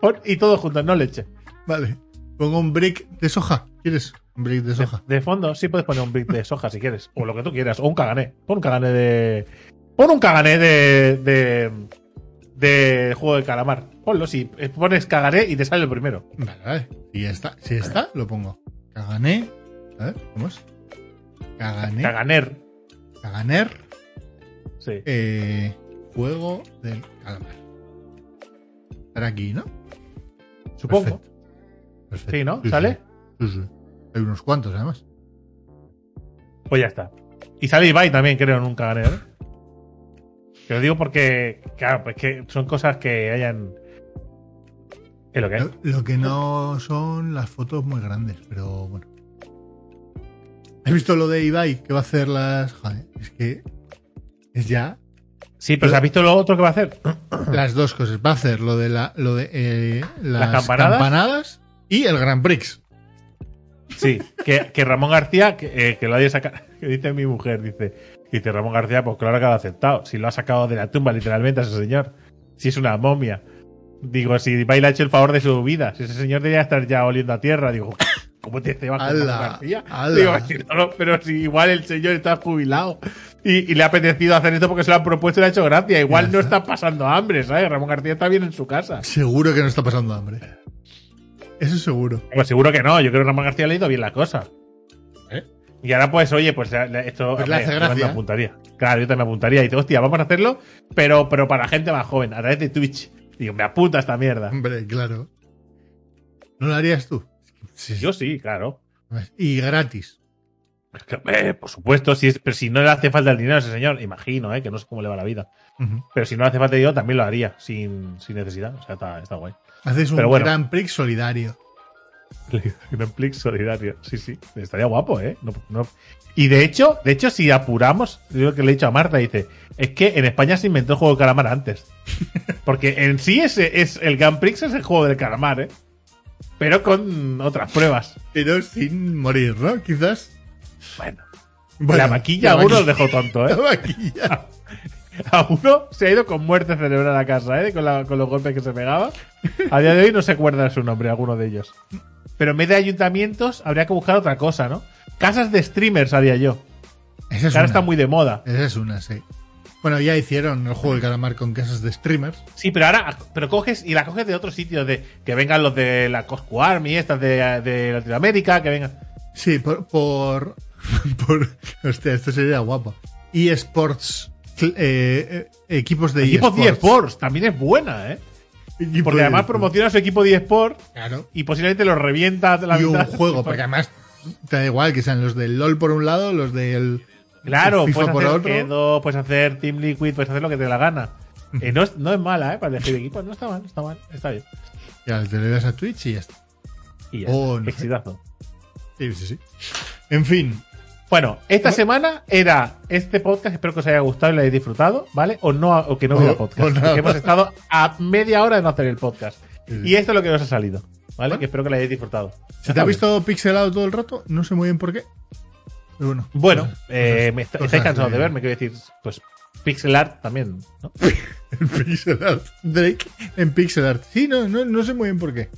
Pon- y todo junto, no leche. Vale. Pongo un brick de soja. ¿Quieres? Un brick de soja. de fondo, sí puedes poner un brick de soja si quieres. O lo que tú quieras. O un cagané. Pon un cagané de. Pon un cagané de. de. de juego de calamar. Ponlo, si pones cagané y te sale el primero. Vale, vale. Y ya está. Si está, lo pongo. Cagané. A ver, ¿cómo es? Cagané. Caganer. Caganer. Sí. Eh, juego del calamar. Estará aquí, ¿no? Supongo. Perfecto. Perfecto. Sí, ¿no? ¿Sale? Sí, sí. Hay unos cuantos, además. Pues ya está. Y sale Ibai también, creo, en un cagané, ¿eh? Que lo digo porque, claro, pues que son cosas que hayan. Es lo que es. Lo, lo que no son las fotos muy grandes, pero bueno. ¿Has visto lo de Ibai que va a hacer las. Joder, es que. Es ya Sí, pero ¿has visto lo otro que va a hacer? las dos cosas. Va a hacer lo de la, lo de eh, las, ¿Las campanadas? campanadas y el Grand Prix. Sí, que, que Ramón García, que, eh, que lo haya sacado, que dice mi mujer, dice, dice Ramón García, pues claro que lo ha aceptado, si lo ha sacado de la tumba literalmente a ese señor, si es una momia. Digo, si baila ha hecho el favor de su vida, si ese señor debería estar ya oliendo a tierra, digo, ¿cómo te cebas con García? ¡Hala! Digo, si no, no, pero si igual el señor está jubilado y, y le ha apetecido hacer esto porque se lo han propuesto y le ha hecho gracia, igual no está. pasando hambre, ¿sabes? Ramón García está bien en su casa. Seguro que no está pasando hambre. Eso seguro. Pues seguro que no, yo creo que Ramón García ha leído bien la cosa. ¿Eh? Y ahora, pues, oye, pues esto Pues yo me apuntaría. Claro, yo también me apuntaría. Y digo, hostia, vamos a hacerlo, pero, pero para gente más joven, a través de Twitch. Digo, me apunta esta mierda. Hombre, claro. ¿No lo harías tú? Sí. Yo sí, claro. Y gratis. Es eh, por supuesto, si es, pero si no le hace falta el dinero a ese señor, imagino, eh, que no sé cómo le va la vida. Pero si no le hace falta el dinero, también lo haría, sin, sin necesidad. O sea, está, está guay. Haces un Pero bueno. Grand Prix solidario. Netflix solidario. Sí, sí. Estaría guapo, ¿eh? No- no- Y de hecho, de hecho, si apuramos, yo lo que le he dicho a Marta, dice, es que en España se inventó el juego del calamar antes. Porque en sí ese es el Grand Prix es el juego del calamar, ¿eh? Pero con otras pruebas. Pero sin morir, ¿no? Quizás. Bueno. Bueno, la maquilla la a uno maquilla- os dejó tonto, La ¿eh? vaquilla. A uno se ha ido con muerte cerebral a casa, ¿eh? Con, la- con los golpes que se pegaba. A día de hoy no se acuerda de su nombre, alguno de ellos. Pero en vez de ayuntamientos, habría que buscar otra cosa, ¿no? Casas de streamers haría yo. Esa es Que ahora una. está muy de moda. Esa es una, sí. Bueno, ya hicieron el juego del calamar con casas de streamers. Sí, pero ahora, pero coges y la coges de otros sitios, de que vengan los de la Cosco Army, estas de, de Latinoamérica, que vengan. Sí, por. por, por hostia, esto sería guapo. eSports. eh, eh, equipos de Equipos de eSports. eSports, también es buena, ¿eh? Equipo Porque de además eSports. promociona su equipo de eSports Claro. y posiblemente lo revienta la Y un juego, porque además te da igual que sean los del LOL por un lado, los del. Claro, puedes por hacer. Edo, puedes hacer Team Liquid, puedes hacer lo que te dé la gana. Eh, no, es, no es mala, ¿eh? Para elegir equipos, no está mal, no está mal, está bien. Ya te le das a Twitch y ya está. Y ya, Oh, está. exitazo. Sí, sí, sí. En fin, Bueno, esta semana era este podcast, espero que os haya gustado y lo hayáis disfrutado, ¿vale? O no, o que no hubiera podcast. porque hemos estado a media hora de no hacer el podcast. Sí. Y esto es lo que nos ha salido, ¿vale? Bueno. Que espero que lo hayáis disfrutado. si te has visto pixelado todo el rato, no sé muy bien por qué. Pero bueno. Bueno, cosas- eh, me está- estáis cansados de- de verme, quiero decir, pues pixel art también, ¿no? El pixel art. Drake en pixel art. Sí, no, no, no sé muy bien por qué.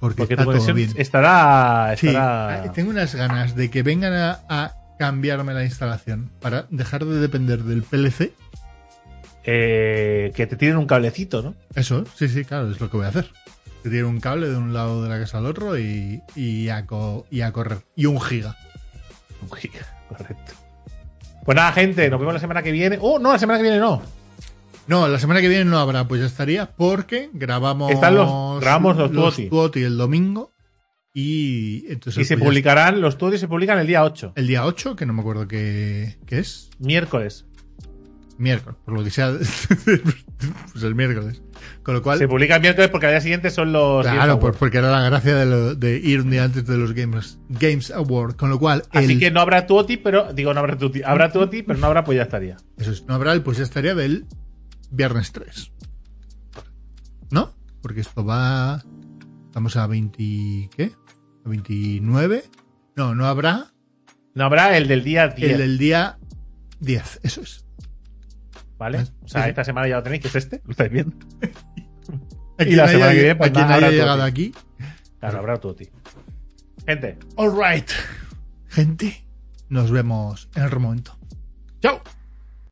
Porque, Porque está tu todo bien. estará, ah, tengo unas ganas de que vengan a, a cambiarme la instalación para dejar de depender del PLC. eh, que te tiren un cablecito, ¿no? Eso, sí, sí, claro, es lo que voy a hacer. Que tiene un cable de un lado de la casa al otro y, y, a, co- y a correr. Y un giga. Un giga, correcto. Pues nada, gente, nos vemos la semana que viene. Oh, no, la semana que viene no. No, la semana que viene no habrá, pues ya estaría, porque grabamos, Están los- grabamos los Tuoti. Tuoti el domingo y entonces Y se pues publicarán, los estudios se publican el día 8, está. el día 8, que no me acuerdo qué, qué es, miércoles. miércoles, por lo que sea, pues el miércoles. Con lo cual, Se publica el miércoles porque al día siguiente son los. Claro, Awards. pues porque era la gracia de, lo- de ir un día antes de los Games, Games Award, con lo cual, Así que no habrá tuoti, pero. Digo, no habrá tuoti. Habrá tuoti, pero no habrá, pues ya estaría. eso es, no habrá el pues ya estaría del viernes 3. ¿No? Porque esto va, estamos a 20, ¿qué? A 29. No, no habrá No habrá el del día 10. el del día 10, eso es. ¿Vale? O sea, esta semana ya lo tenéis, que es este. ¿Lo estáis viendo? Y la semana que viene, pues nada, habrá llegado aquí. Claro, habrá tuoti. Gente, All right. Gente, nos vemos en otro momento. Chao.